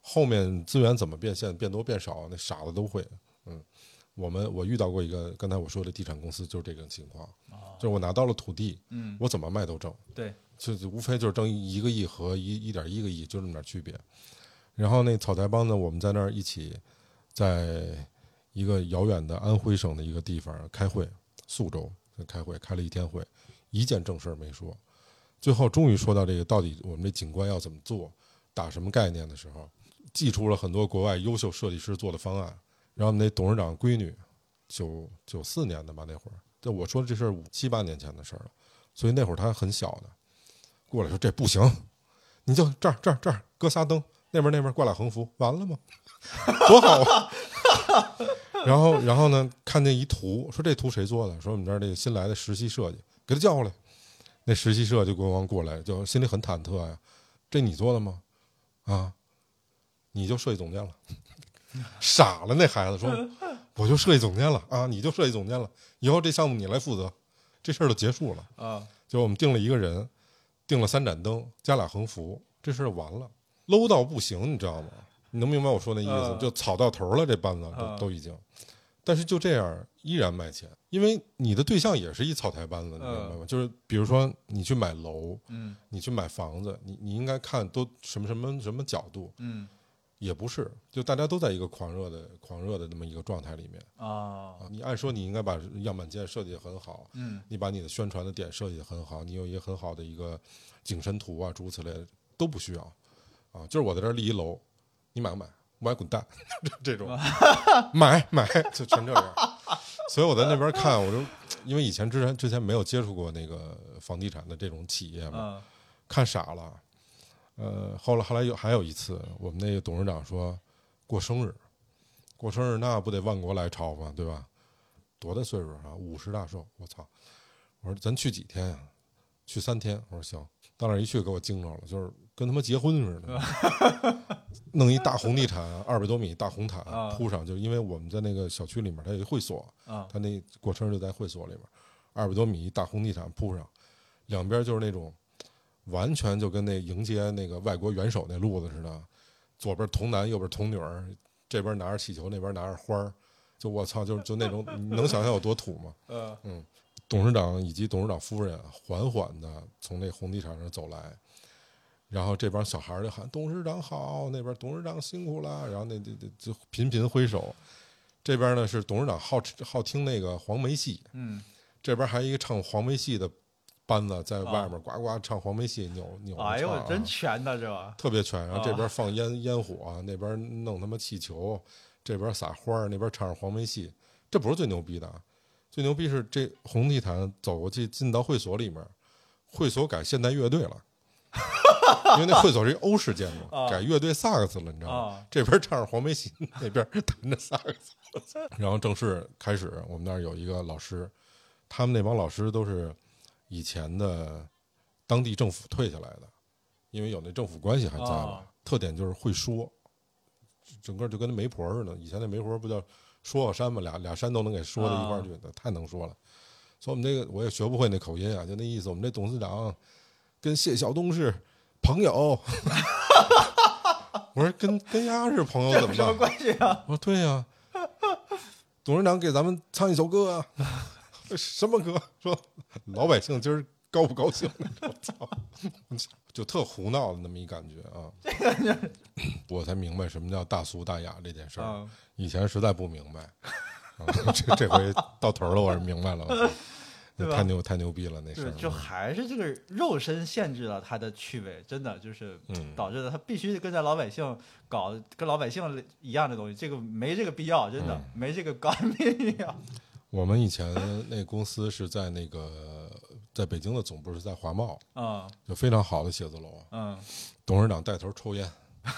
后面资源怎么变现，变多变少，那傻子都会。嗯，我们我遇到过一个刚才我说的地产公司，就是这种情况，就是我拿到了土地，嗯，我怎么卖都挣。对，就就无非就是挣一个亿和一一点一个亿，就这么点区别。然后那草台帮呢，我们在那儿一起，在一个遥远的安徽省的一个地方开会，宿州开会，开了一天会，一件正事儿没说。最后终于说到这个，到底我们这景观要怎么做，打什么概念的时候，寄出了很多国外优秀设计师做的方案。然后那董事长闺女，九九四年的吧，那会儿，这我说的这事儿五七八年前的事儿了，所以那会儿他很小的，过来说这不行，你就这儿这儿这儿搁仨灯，那边那边挂俩横幅，完了吗？多好啊！然后然后呢，看见一图，说这图谁做的？说我们这儿这个新来的实习设计，给他叫过来。那实习设就咣咣过来，就心里很忐忑呀、这你做的吗？啊，你就设计总监了，傻了那孩子说，我就设计总监了啊，你就设计总监了，以后这项目你来负责，这事儿就结束了。啊就我们定了一个人，定了三盏灯，加俩横幅，这事儿完了，low 到不行，你知道吗？你能明白我说那意思？嗯就草到头了，这班子嗯都都已经，但是就这样依然卖钱，因为你的对象也是一草台班子，你明白吗？就是比如说你去买楼，嗯。你去买房子，你你应该看都什么什么什么角度，嗯。也不是，就大家都在一个狂热的狂热的那么一个状态里面。你按说你应该把样板间设计得很好，嗯。你把你的宣传的点设计得很好，你有一个很好的一个景深图啊，诸如此类的都不需要。啊。就是我在这立一楼，你买不买？不买滚蛋，这种 买买就全这样。所以我在那边看，我就因为以前之前之前没有接触过那个房地产的这种企业嘛，啊看傻了。呃，后来后来有还有一次，我们那个董事长说过生日，过生日那不得万国来朝嘛？对吧？多大岁数啊？五十大寿，我操！我说咱去几天呀、去三天。我说行。到那儿一去，给我惊着了，就是跟他妈结婚似的，弄一大红地毯，二百多米大红毯啊。铺上，就是因为我们在那个小区里面，它有一会所，啊。他那过生日就在会所里面，二百多米一大红地毯铺上，两边就是那种完全就跟那迎接那个外国元首那路子似的，左边童男，右边童女儿，这边拿着气球，那边拿着花儿，就我操，就就那种，你能想象有多土吗？嗯。董事长以及董事长夫人缓缓的从那红地毯上走来，然后这帮小孩就喊“董事长好”，那边“董事长辛苦了”，然后那那那就频频挥手。这边呢是董事长好好听那个黄梅戏，嗯这边还有一个唱黄梅戏的班子在外面呱呱唱黄梅戏，扭扭哎呦，真全呐，这？特别全。然后这边放烟烟火，那边弄他妈气球，这边撒花，那边唱着黄梅戏。这不是最牛逼的，最牛逼是这红地毯走过去进到会所里面，会所改现代乐队了，因为那会所是一欧式建筑，啊改乐队萨克斯了，你知道吗？啊这边唱着黄梅戏，那边弹着萨克斯。然后正式开始，我们那儿有一个老师，他们那帮老师都是以前的当地政府退下来的，因为有那政府关系还在嘛。哦特点就是会说，整个就跟那媒婆似的。以前那媒婆不叫说好山嘛，俩俩山都能给说到一块儿去，太能说了。所以我们那个我也学不会那口音啊，就那意思。我们这董事长跟谢晓东是朋友。我说跟跟丫是朋友怎么办？什么关系啊？我说对呀、董事长给咱们唱一首歌啊，什么歌？说老百姓今儿高不高兴？我操，就特胡闹的那么一感觉啊。我才明白什么叫大俗大雅这件事儿，嗯以前实在不明白。啊、这这回到头了，我是明白了。太牛太牛逼了，那事就还是这个肉身限制了他的趣味，真的就是嗯导致了他必须跟着老百姓搞跟老百姓一样的东西，这个没这个必要，真的、嗯没这个高必要。我们以前那公司是在那个在北京的总部是在华贸，嗯就非常好的写字楼。嗯董事长带头抽烟，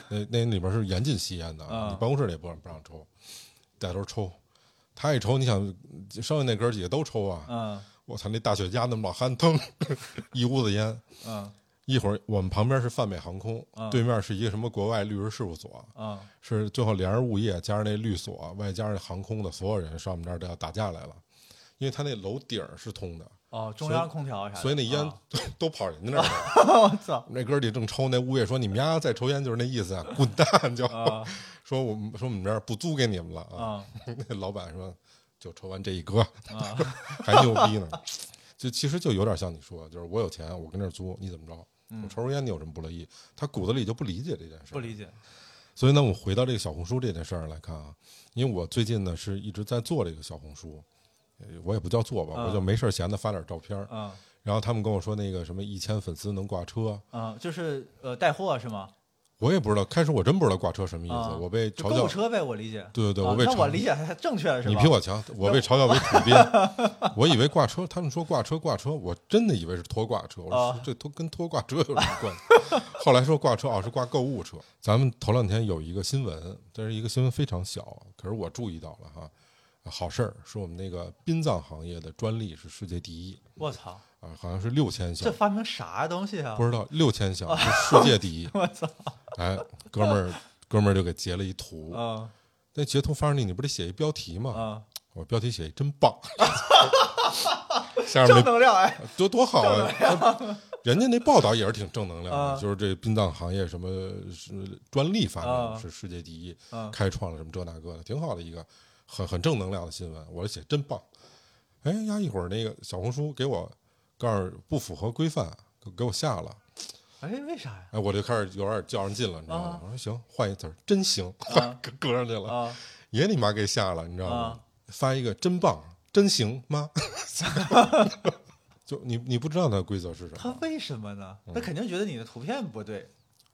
那那里边是严禁吸烟的，啊你办公室里也不让不让抽，带头抽。他一抽，你想剩下那哥几个都抽啊！嗯我操，那大雪茄那么老憨，腾 一屋子烟。嗯一会儿我们旁边是泛美航空，啊对面是一个什么国外律师事务所，嗯是最后连着物业加上那律所，外加上航空的所有人上我们这儿都要打架来了，因为他那楼顶儿是通的，哦，中央空调啥的，所以那烟啊 都跑人家那儿了。我操那哥儿几正抽，那物业说你们家再抽烟就是那意思啊，滚蛋！就、啊说我们说我们这儿不租给你们了啊。啊那老板说就抽完这一哥，啊 还牛逼呢。就其实就有点像你说，就是我有钱，我跟这儿租，你怎么着？嗯我抽根烟，你有什么不乐意？他骨子里就不理解这件事。不理解所以呢，我回到这个小红书这件事儿来看啊，因为我最近呢是一直在做这个小红书，呃我也不叫做吧，嗯我就没事闲的发点照片然后他们跟我说那个什么一千粉丝能挂车，嗯，就是呃带货是吗？我也不知道，开始我真不知道挂车什么意思，啊我被嘲笑。购物车呗，我理解。对对对，啊我被嘲那我理解还正确了是吧？你比我强，我被嘲笑为土鳖，我以为挂车，他们说挂车挂车，我真的以为是拖挂车，我说啊这拖跟拖挂车有什么关系？后来说挂车哦是挂购物车。咱们头两天有一个新闻，但是一个新闻非常小，可是我注意到了哈，好事儿，是我们那个殡葬行业的专利是世界第一我操，啊，好像是六千这，发明啥东西啊不？知道六千项是世界第一。我操哎，哥们儿哥们儿就给截了一图，啊那截图发上去你不得写一标题吗？啊！我标题写一真棒，下面正那能量哎，多多好啊！人家那报道也是挺正能量啊的，就是这殡葬行业什么是专利发啊明是世界第一，啊开创了什么这那个的，挺好的一个很很正能量的新闻。我写真棒，哎呀，一会儿那个小红书给我告诉不符合规范，给我下了，哎，为啥呀？哎，我就开始有点较上劲了，你知道吗？我说行，换一词儿，真行，啊搁上去了，也你妈给下了，你知道吗？发一个真棒，真行吗？就你你不知道它规则是什么？他为什么呢？他肯定觉得你的图片不对，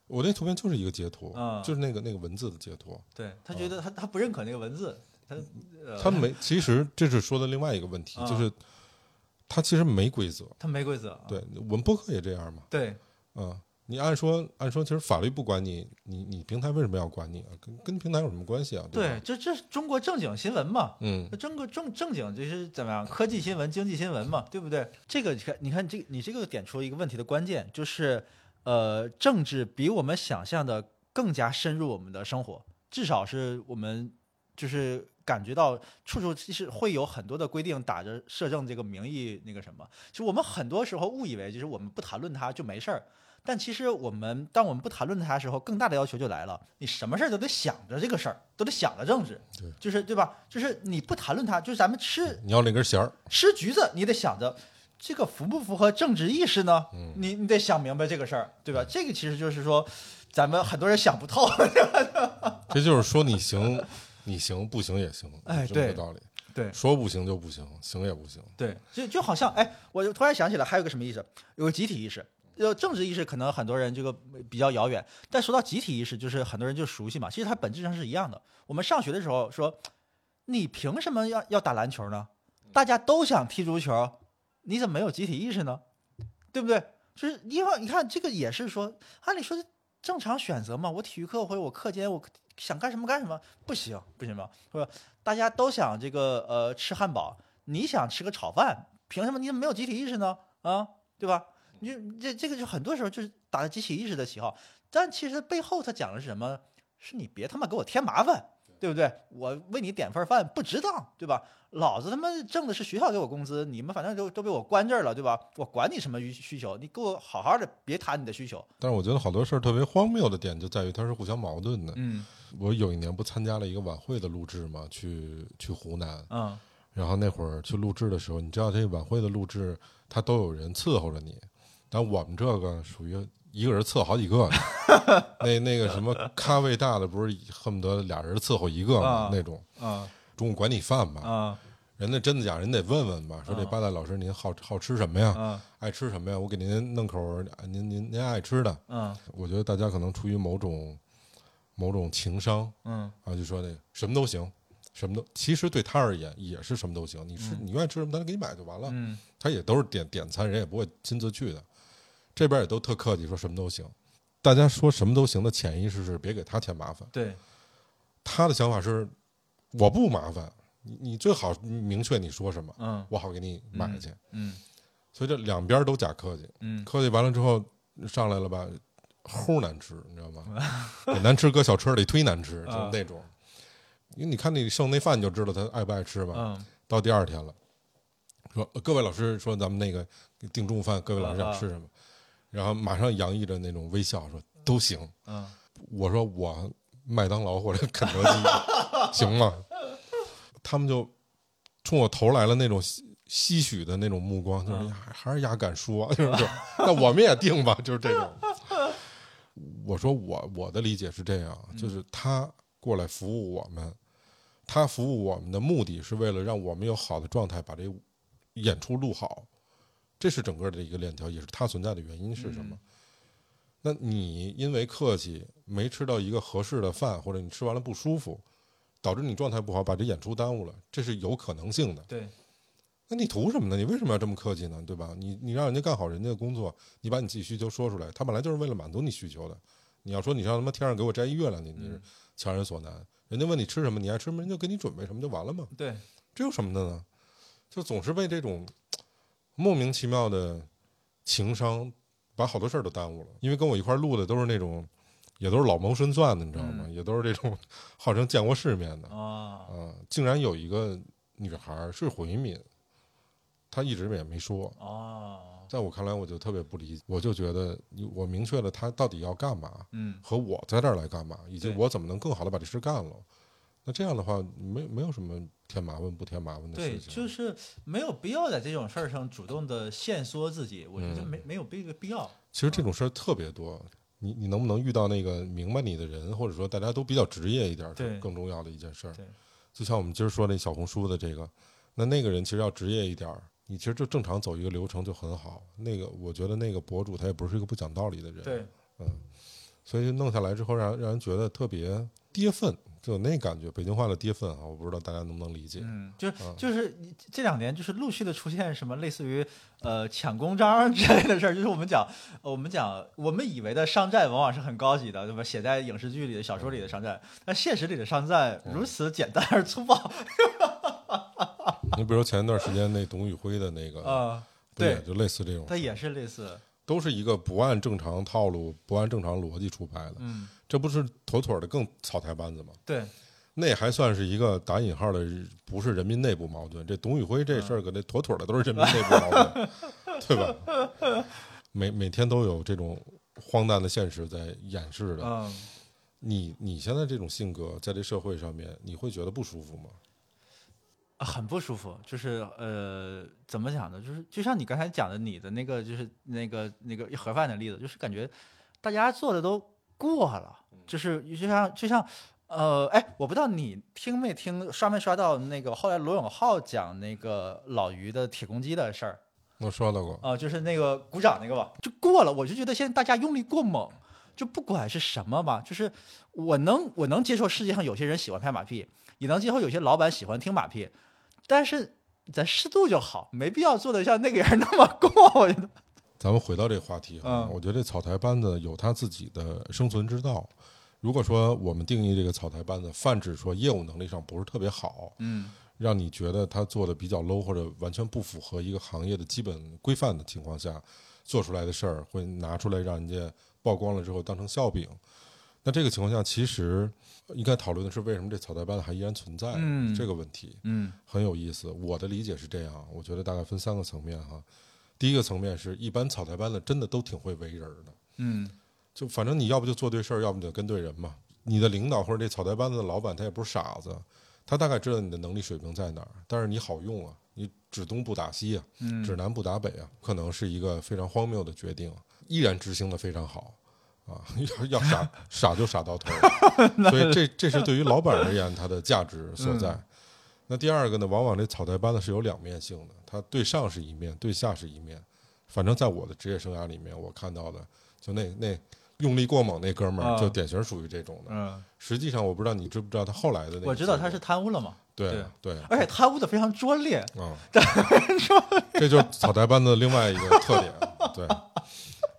我那图片就是一个截图，就是那个那个文字的截图。对他觉得他他不认可那个文字，他他没，其实这是说的另外一个问题，就是他其实没规则。他没规则啊，对我们播客也这样嘛，对嗯，你按说按说，其实法律不管你，你你平台为什么要管你啊？跟跟平台有什么关系啊？对吧，？这这是中国正经新闻嘛，嗯那正个正正经就是怎么样？科技新闻、经济新闻嘛，对不对？这个你看，你看这你这个点出了一个问题的关键，就是呃，政治比我们想象的更加深入我们的生活，至少是我们就是感觉到处处其实会有很多的规定打着摄政这个名义那个什么，其实我们很多时候误以为就是我们不谈论它就没事儿。但其实我们当我们不谈论它的时候，更大的要求就来了，你什么事儿都得想着这个事儿，都得想着政治，对就是对吧？就是你不谈论它，就是咱们吃你要那根弦儿，吃橘子，你得想着这个符不符合政治意识呢？你你得想明白这个事儿，对吧？这个其实就是说，咱们很多人想不透。这就是说你行，你行不行也行，哎对道理。对说不行就不行，行也不行。对，就就好像哎，我就突然想起来，还有个什么意思？有个集体意识。呃，政治意识可能很多人这个比较遥远，但说到集体意识，就是很多人就熟悉嘛。其实它本质上是一样的。我们上学的时候说，你凭什么要要打篮球呢？大家都想踢足球，你怎么没有集体意识呢？对不对？就是因为你看这个也是说，按理说正常选择嘛。我体育课或者我课间我想干什么干什么，不行不行吧？是？大家都想这个呃吃汉堡，你想吃个炒饭，凭什么你怎么没有集体意识呢？啊，对吧？你这这个就很多时候就是打着集体意识的旗号，但其实背后他讲的是什么？是你别他妈给我添麻烦，对不对？我为你点份饭不值当，对吧？老子他妈挣的是学校给我工资，你们反正都都被我关这儿了，对吧？我管你什么需需求，你给我好好的，别谈你的需求。但是我觉得好多事儿特别荒谬的点就在于它是互相矛盾的。嗯我有一年不参加了一个晚会的录制嘛，去去湖南，嗯然后那会儿去录制的时候，你知道这个晚会的录制，他都有人伺候着你，但我们这个属于一个人伺候好几个呢。那那个什么咖位大的，不是恨不得俩人伺候一个吗？啊那种啊中午管你饭吧，嗯人家真的假，人得问问吧，说这嗯八大老师您好好吃什么呀？嗯爱吃什么呀？我给您弄口您您您爱吃的。嗯我觉得大家可能出于某种某种情商嗯啊，就说那个什么都行，什么都其实对他而言也是什么都行。你吃你愿意吃什么，他给你买就完了。嗯他也都是点点餐，人也不会亲自去的。这边也都特客气，说什么都行。大家说什么都行的潜意识是别给他添麻烦。对他的想法是我不麻烦，你你最好明确你说什么，嗯我好给你买去。嗯所以这两边都假客气，嗯客气完了之后上来了吧，齁难吃，你知道吗？给难吃搁小车里忒难吃，就是那种。因为你看那剩那饭，你就知道他爱不爱吃吧。嗯到第二天了，说呃各位老师说咱们那个订中午饭，各位老师想吃什么？然后马上洋溢着那种微笑说都行。嗯我说我麦当劳或者肯德基 行吗？他们就冲我投来了那种唏唏嘘的那种目光，就是嗯呀还还是丫敢说，就是那我们也定吧，就是这种。我说我我的理解是这样，就是他过来服务我们，他服务我们的目的是为了让我们有好的状态，把这演出录好，这是整个的一个链条，也是它存在的原因是什么？那你因为客气没吃到一个合适的饭，或者你吃完了不舒服，导致你状态不好，把这演出耽误了，这是有可能性的。对那你图什么呢？你为什么要这么客气呢？对吧？你你让人家干好人家的工作，你把你自己需求说出来，他本来就是为了满足你需求的。你要说你让他妈天上给我摘一月亮，你你是强人所难。人家问你吃什么，你爱吃什么，人就给你准备什么就完了嘛。对这有什么的呢？就总是被这种莫名其妙的情商把好多事儿都耽误了。因为跟我一块儿录的都是那种，也都是老谋深算的，你知道吗？也都是这种号称见过世面的啊啊。竟然有一个女孩是回民，她一直也没说。哦在我看来，我就特别不理解，我就觉得我明确了她到底要干嘛，嗯和我在这儿来干嘛，以及我怎么能更好的把这事干了。那这样的话，没没有什么添麻烦不添麻烦的，事情。就是没有必要在这种事儿上主动的限缩自己，我觉得嗯没没有这个必要。其实这种事儿特别多，你你能不能遇到那个明白你的人，或者说大家都比较职业一点，对是更重要的一件事儿对。就像我们今儿说那小红书的这个，那那个人其实要职业一点儿，你其实就正常走一个流程就很好。那个我觉得那个博主他也不是一个不讲道理的人，对，所以弄下来之后让让人觉得特别跌份，就有那感觉。北京话的跌份啊，我不知道大家能不能理解。嗯，就是就是这两年就是陆续的出现什么类似于呃抢公章之类的事儿，就是我们讲呃我们讲我们以为的商战往往是很高级的，对吧？写在影视剧里的、小说里的商战，但现实里的商战如此简单而粗暴 你比如前一段时间那董宇辉的那个，啊，对，就类似这种他，也是类似，都是一个不按正常套路、不按正常逻辑出牌的。嗯，这不是妥妥的更草台班子吗？对，那还算是一个打引号的，不是人民内部矛盾。这董宇辉这事儿，搁那妥妥的都是人民内部矛盾，对吧？每每天都有这种荒诞的现实在掩饰着。嗯，你你现在这种性格，在这社会上面，你会觉得不舒服吗？很不舒服，就是呃，怎么讲呢？就是就像你刚才讲的，你的那个就是那个那个盒饭的例子，就是感觉大家做的都过了，就是就像就像呃，哎，我不知道你听没听刷没刷到那个后来罗永浩讲那个老于的铁公鸡的事儿我说到过，啊、就是那个鼓掌那个吧，就过了。我就觉得现在大家用力过猛，就不管是什么吧，就是我能我能接受世界上有些人喜欢拍马屁，也能接受有些老板喜欢听马屁，但是咱适度就好，没必要做的像那个人那么过。我觉得，咱们回到这个话题哈，嗯我觉得这草台班子有他自己的生存之道。如果说我们定义这个草台班子，泛指说业务能力上不是特别好，嗯让你觉得他做的比较 low 或者完全不符合一个行业的基本规范的情况下，做出来的事儿会拿出来让人家曝光了之后当成笑柄。那这个情况下，其实应该讨论的是为什么这草台班子还依然存在、嗯这个问题。嗯很有意思。我的理解是这样，我觉得大概分三个层面哈。第一个层面是一般草台班子真的都挺会为人的，嗯就反正你要不就做对事儿，要不就跟对人嘛。你的领导或者这草台班子的老板，他也不是傻子，他大概知道你的能力水平在哪儿，但是你好用啊，你指东不打西啊，嗯指南不打北啊，可能是一个非常荒谬的决定，依然执行的非常好。啊，要要傻 傻就傻到头，所以这这是对于老板而言他的价值所在。那第二个呢，往往这草台班子是有两面性的，它对上是一面，对下是一面。反正在我的职业生涯里面，我看到的就那那用力过猛那哥们儿，啊就典型属于这种的。嗯，实际上，我不知道你知不知道他后来的那个我知道他是贪污了嘛，对对而且贪污的非常拙劣。啊，这就是草台班子的另外一个特点。对，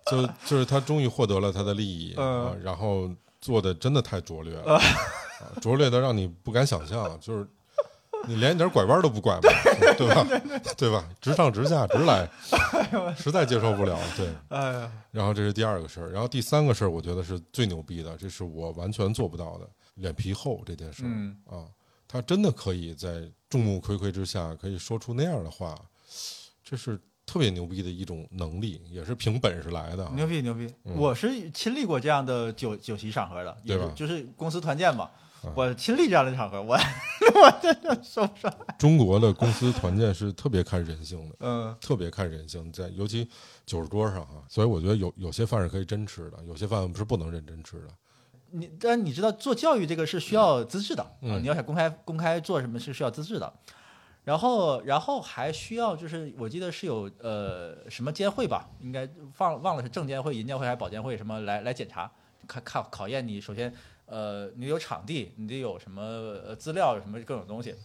就就是他终于获得了他的利益然后做的真的太拙劣了，啊拙劣的让你不敢想象，就是你连一点拐弯都不拐嘛，对吧？对吧？直上直下直来，实在接受不了。对，哎呀，然后这是第二个事儿，然后第三个事儿，我觉得是最牛逼的，这是我完全做不到的，脸皮厚这件事儿、嗯啊，他真的可以在众目睽睽之下可以说出那样的话，这是特别牛逼的一种能力，也是凭本事来的啊。牛逼牛逼！我是亲历过这样的酒酒席场合的，就是公司团建嘛啊，我亲历这样的场合，我我真的受不上。中国的公司团建是特别看人性的，嗯特别看人性，在尤其酒桌上啊，所以我觉得有有些饭是可以真吃的，有些饭是不能认真吃的。你但你知道做教育这个是需要资质的啊、嗯你要想公开公开做什么是需要资质的，然后然后还需要就是我记得是有呃什么监会吧，应该忘忘了是证监会、银监会还是保监会什么来来检查，看看考验你首先呃你有场地，你得有什么呃资料什么各种东西，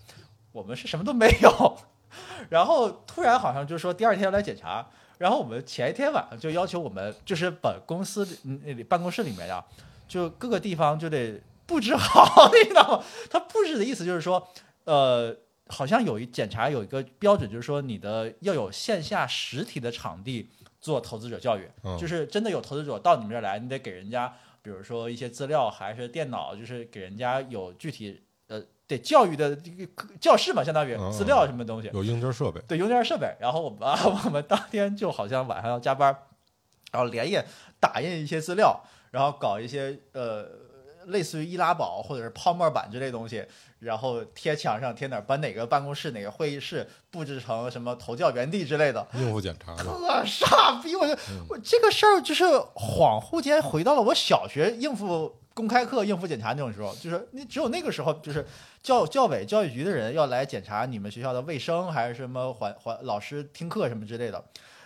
我们是什么都没有，然后突然好像就说第二天要来检查。然后我们前一天晚上就要求我们，就是把公司嗯那里办公室里面呀，就各个地方就得布置好，你知道吗？他布置的意思就是说，呃，好像有一检查有一个标准，就是说你的要有线下实体的场地做投资者教育，嗯就是真的有投资者到你们这儿来，你得给人家，比如说一些资料还是电脑，就是给人家有具体呃得教育的这个教室嘛，相当于嗯资料什么东西。有硬件设备，对，硬件设备。然后我们啊，我们当天就好像晚上要加班，然后连夜打印一些资料，然后搞一些呃类似于易拉宝或者是泡沫板之类的东西，然后贴墙上贴哪儿，把哪个办公室哪个会议室布置成什么投教园地之类的。应付检查的。特傻逼！我就我这个事儿就是恍惚间回到了我小学应付公开课、应付检查那种时候，就是你只有那个时候，就是教教委、教育局的人要来检查你们学校的卫生，还是什么环环老师听课什么之类的，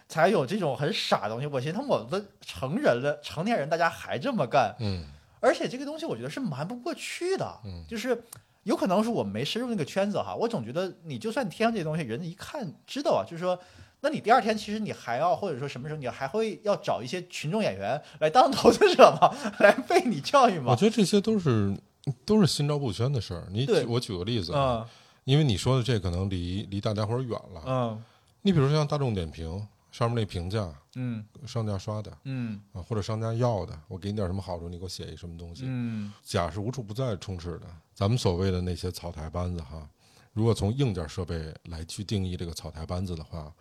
才有这种很傻的东西。我寻思，我都成人了，成年人大家还这么干，嗯而且这个东西我觉得是瞒不过去的，嗯就是有可能是我没深入那个圈子哈，我总觉得你就算贴上这些东西，人家一看知道啊，就是说，那你第二天其实你还要或者说什么时候你还会要找一些群众演员来当投资者嘛，来被你教育我，觉得这些都是都是心照不宣的事儿。你举我举个例子啊，嗯因为你说的这可能离离大家伙儿远了。嗯你比如说像大众点评上面那评价，嗯商家刷的嗯啊，或者商家要的，我给你点什么好处，你给我写一什么东西，嗯假是无处不在充斥的。咱们所谓的那些草台班子哈，如果从硬件设备来去定义这个草台班子的话，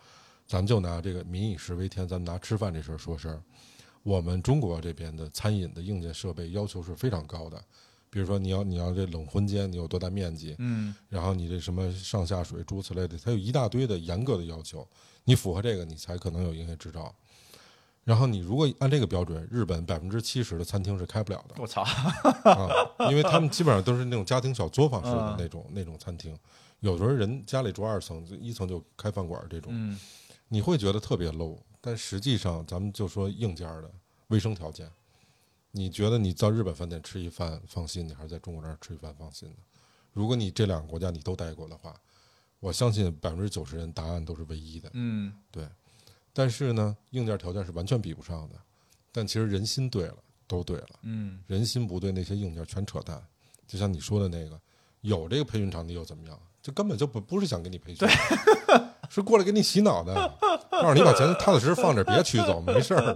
咱们就拿这个民以食为天，咱们拿吃饭这事儿说事儿。我们中国这边的餐饮的硬件设备要求是非常高的，比如说你要你要这冷荤间你有多大面积，嗯然后你这什么上下水诸如此类的，它有一大堆的严格的要求，你符合这个你才可能有营业执照。然后你如果按这个标准，日本百分之七十的餐厅是开不了的。我操，啊，因为他们基本上都是那种家庭小作坊式的嗯那种、那种餐厅，有时候人家里住二层，就一层就开饭馆这种，嗯你会觉得特别 low，但实际上咱们就说硬件的卫生条件，你觉得你到日本饭店吃一饭放心，你还是在中国这儿吃一饭放心的？如果你这两个国家你都待过的话，我相信百分之九十人答案都是唯一的。嗯对，但是呢，硬件条件是完全比不上的。但其实人心对了，都对了。嗯人心不对，那些硬件全扯淡。就像你说的那个，有这个培训场地又怎么样？这根本就不不是想给你培训，是过来给你洗脑的，告诉你把钱踏踏实实放这儿，别取走，没事儿，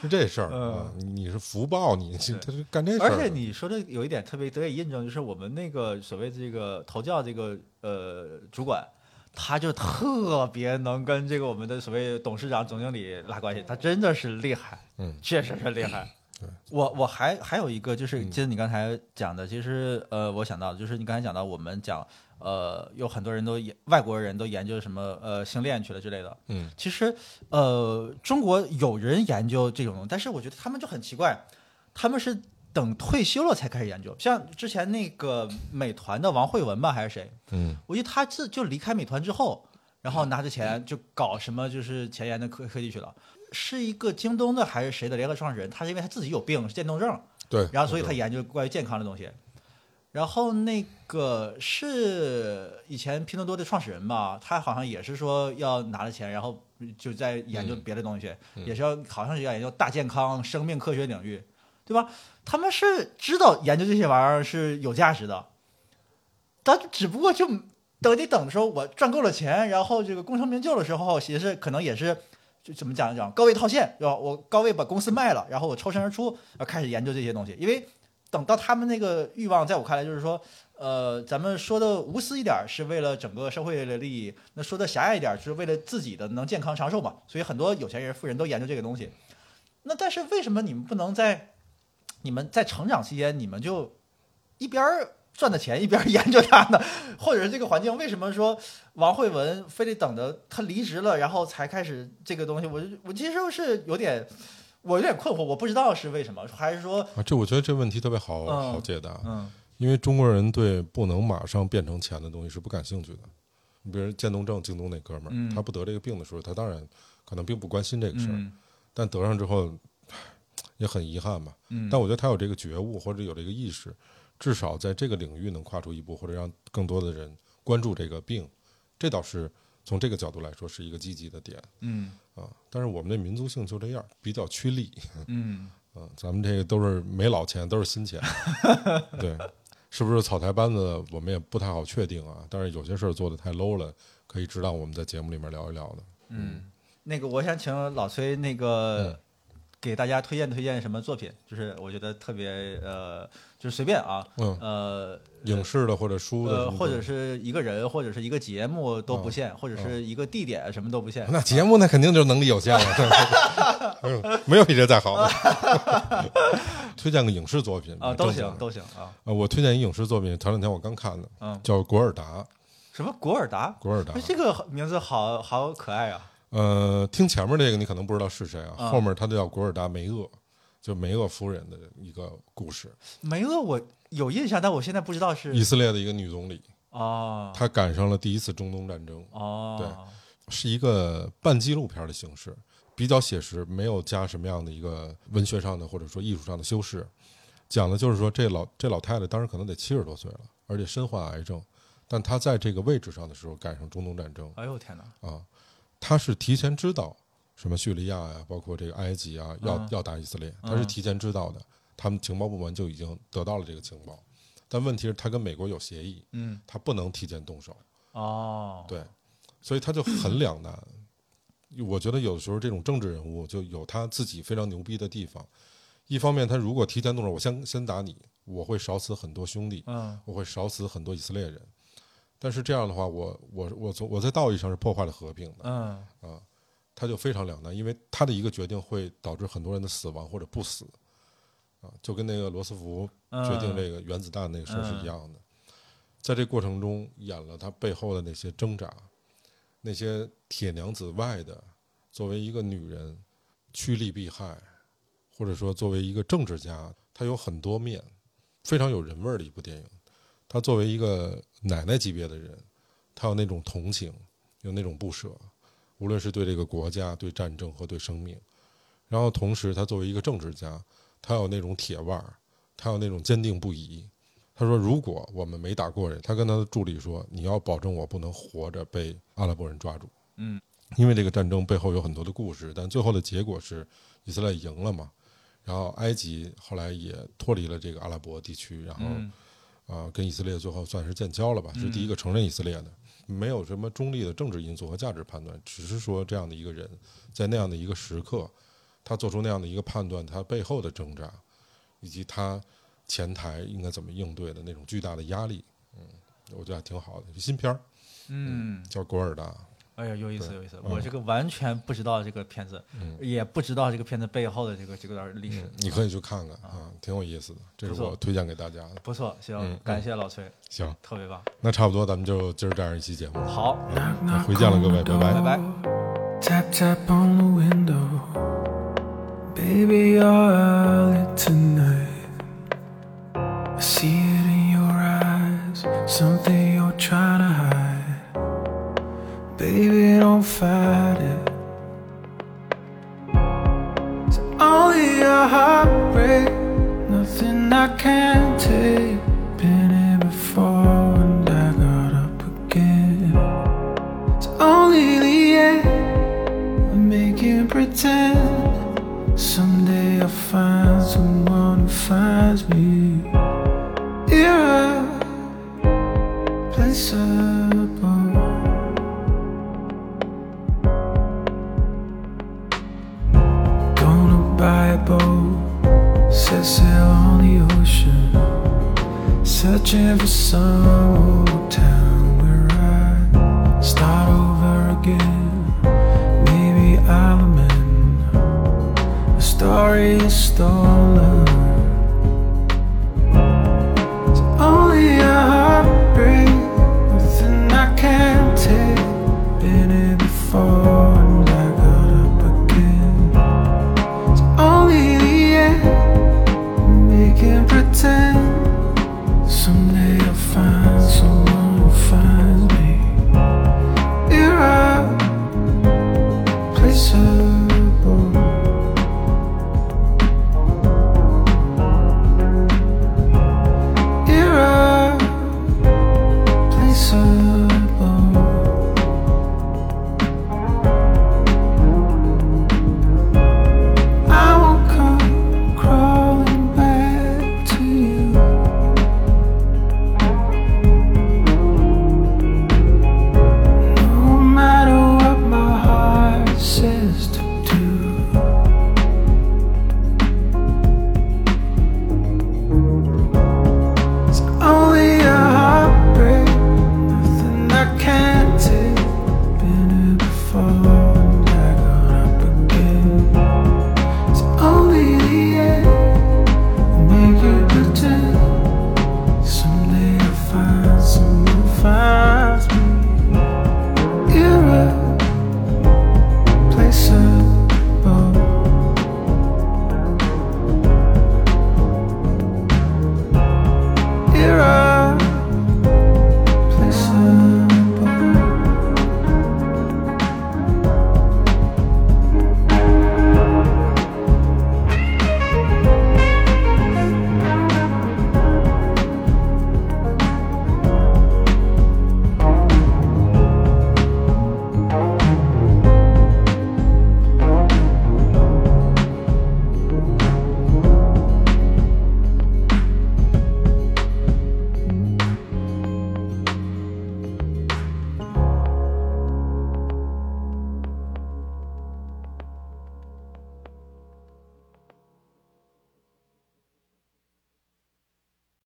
是这事儿啊。你你是福报，你他是干这事儿。而且你说的有一点特别得以印证，就是我们那个所谓这个投教这个呃主管，他就特别能跟这个我们的所谓董事长、总经理拉关系，他真的是厉害，嗯，确实是厉害。对。我我还还有一个就是嗯。接着你刚才讲的，其实呃，我想到的就是你刚才讲到我们讲呃，有很多人都研外国人都研究什么呃性恋去了之类的，嗯。其实，呃，中国有人研究这种东西，但是我觉得他们就很奇怪，他们是等退休了才开始研究。像之前那个美团的王慧文吧，还是谁？嗯我记得他自就离开美团之后，然后拿着钱就搞什么就是前沿的科科技去了。是一个京东的还是谁的联合创始人？他是因为他自己有病，是渐冻症，对，然后所以他研究关于健康的东西。然后那个是以前拼多多的创始人吧，他好像也是说要拿了钱，然后就在研究嗯别的东西，嗯也是要好像是要研究大健康、生命科学领域，对吧？他们是知道研究这些玩意儿是有价值的，但只不过就等你等的时候，我赚够了钱，然后这个功成名就的时候，其实可能也是就怎么讲讲高位套现，对吧？我高位把公司卖了，然后我抽身而出，要开始研究这些东西，因为等到他们那个欲望，在我看来就是说，呃，咱们说的无私一点是为了整个社会的利益，那说的狭隘一点儿是为了自己的能健康长寿嘛。所以很多有钱人、富人都研究这个东西。那但是为什么你们不能在你们在成长期间，你们就一边赚的钱一边研究它呢？或者是这个环境，为什么说王慧文非得等着他离职了，然后才开始这个东西？我我其实是有点，我有点困惑，我不知道是为什么，还是说，啊，这我觉得这问题特别好嗯好解答，嗯因为中国人对不能马上变成钱的东西是不感兴趣的。你比如渐冻症，京东那哥们儿，嗯他不得这个病的时候，他当然可能并不关心这个事儿，嗯但得上之后唉也很遗憾吧。嗯，但我觉得他有这个觉悟或者有这个意识，至少在这个领域能跨出一步，或者让更多的人关注这个病，这倒是从这个角度来说是一个积极的点嗯啊。但是我们的民族性就这样，比较趋利。嗯嗯，咱们这个都是没老钱，都是新钱，对，是不是草台班子？我们也不太好确定啊。但是有些事儿做的太 low 了，可以值当我们在节目里面聊一聊的。嗯，那个我想请老崔那个嗯给大家推荐推荐什么作品，就是我觉得特别呃，就是随便啊，嗯，呃影视的或者书的呃，或者是一个人，或者是一个节目都不嗯限，或者是一个地点什么都不限。那节目那肯定就是能力有限了，没有比这再好的。推荐个影视作品啊，都行都行啊，啊，我推荐一影视作品，前两天我刚看的，嗯，叫《古尔达》。什么古尔达？古尔达哎，这个名字好好可爱啊！呃，听前面这个你可能不知道是谁啊，啊后面他就叫古尔达梅厄，就梅厄夫人的一个故事。梅厄我有印象，但我现在不知道是以色列的一个女总理，哦她赶上了第一次中东战争，哦，是一个半纪录片的形式，比较写实，没有加什么样的一个文学上的或者说艺术上的修饰。讲的就是说，这老这老太太当时可能得七十多岁了，而且身患癌症，但她在这个位置上的时候赶上中东战争哎呦天哪！啊，她是提前知道什么叙利亚呀，包括这个埃及啊，要嗯要打以色列，他是嗯提前知道的，他们情报部门就已经得到了这个情报，但问题是，他跟美国有协议，嗯他不能提前动手。哦，对，所以他就很两难。我觉得有时候这种政治人物就有他自己非常牛逼的地方。一方面，他如果提前动手，我先先打你，我会少死很多兄弟，嗯我会少死很多以色列人。但是这样的话，我我我从我在道义上是破坏了和平的嗯啊。他就非常两难，因为他的一个决定会导致很多人的死亡或者不死，啊，就跟那个罗斯福决定这个原子弹那个事儿是一样的。在这过程中，演了他背后的那些挣扎，那些铁娘子外的，作为一个女人趋利避害，或者说作为一个政治家，他有很多面，非常有人味儿的一部电影。他作为一个奶奶级别的人，他有那种同情，有那种不舍。无论是对这个国家、对战争和对生命，然后同时他作为一个政治家，他有那种铁腕儿，他有那种坚定不移。他说：“如果我们没打过人，他跟他的助理说，你要保证我不能活着被阿拉伯人抓住。”嗯，因为这个战争背后有很多的故事，但最后的结果是以色列赢了嘛。然后埃及后来也脱离了这个阿拉伯地区，然后啊，跟以色列最后算是建交了吧，是第一个承认以色列的。没有什么中立的政治因素和价值判断，只是说这样的一个人，在那样的一个时刻，他做出那样的一个判断，他背后的挣扎，以及他前台应该怎么应对的那种巨大的压力，嗯，我觉得还挺好的。新片儿，嗯，叫《古尔达》。哎呀，有意思，有意思！嗯。我这个完全不知道这个片子，也不知道这个片子背后的这个这个历史。你可以去看看啊，挺有意思的，这是我推荐给大家的。不错，行，嗯感谢老崔，行，特别棒。那差不多，咱们就今儿这样一期节目，好，那回见了各位，拜拜。拜。拜。Baby, don't fight it. It's only a heartbreak. Nothing I can't take. Been here before and I got up again. It's only the end. I'm making pretend someday I'll find someone who finds me for some old town where I start over again.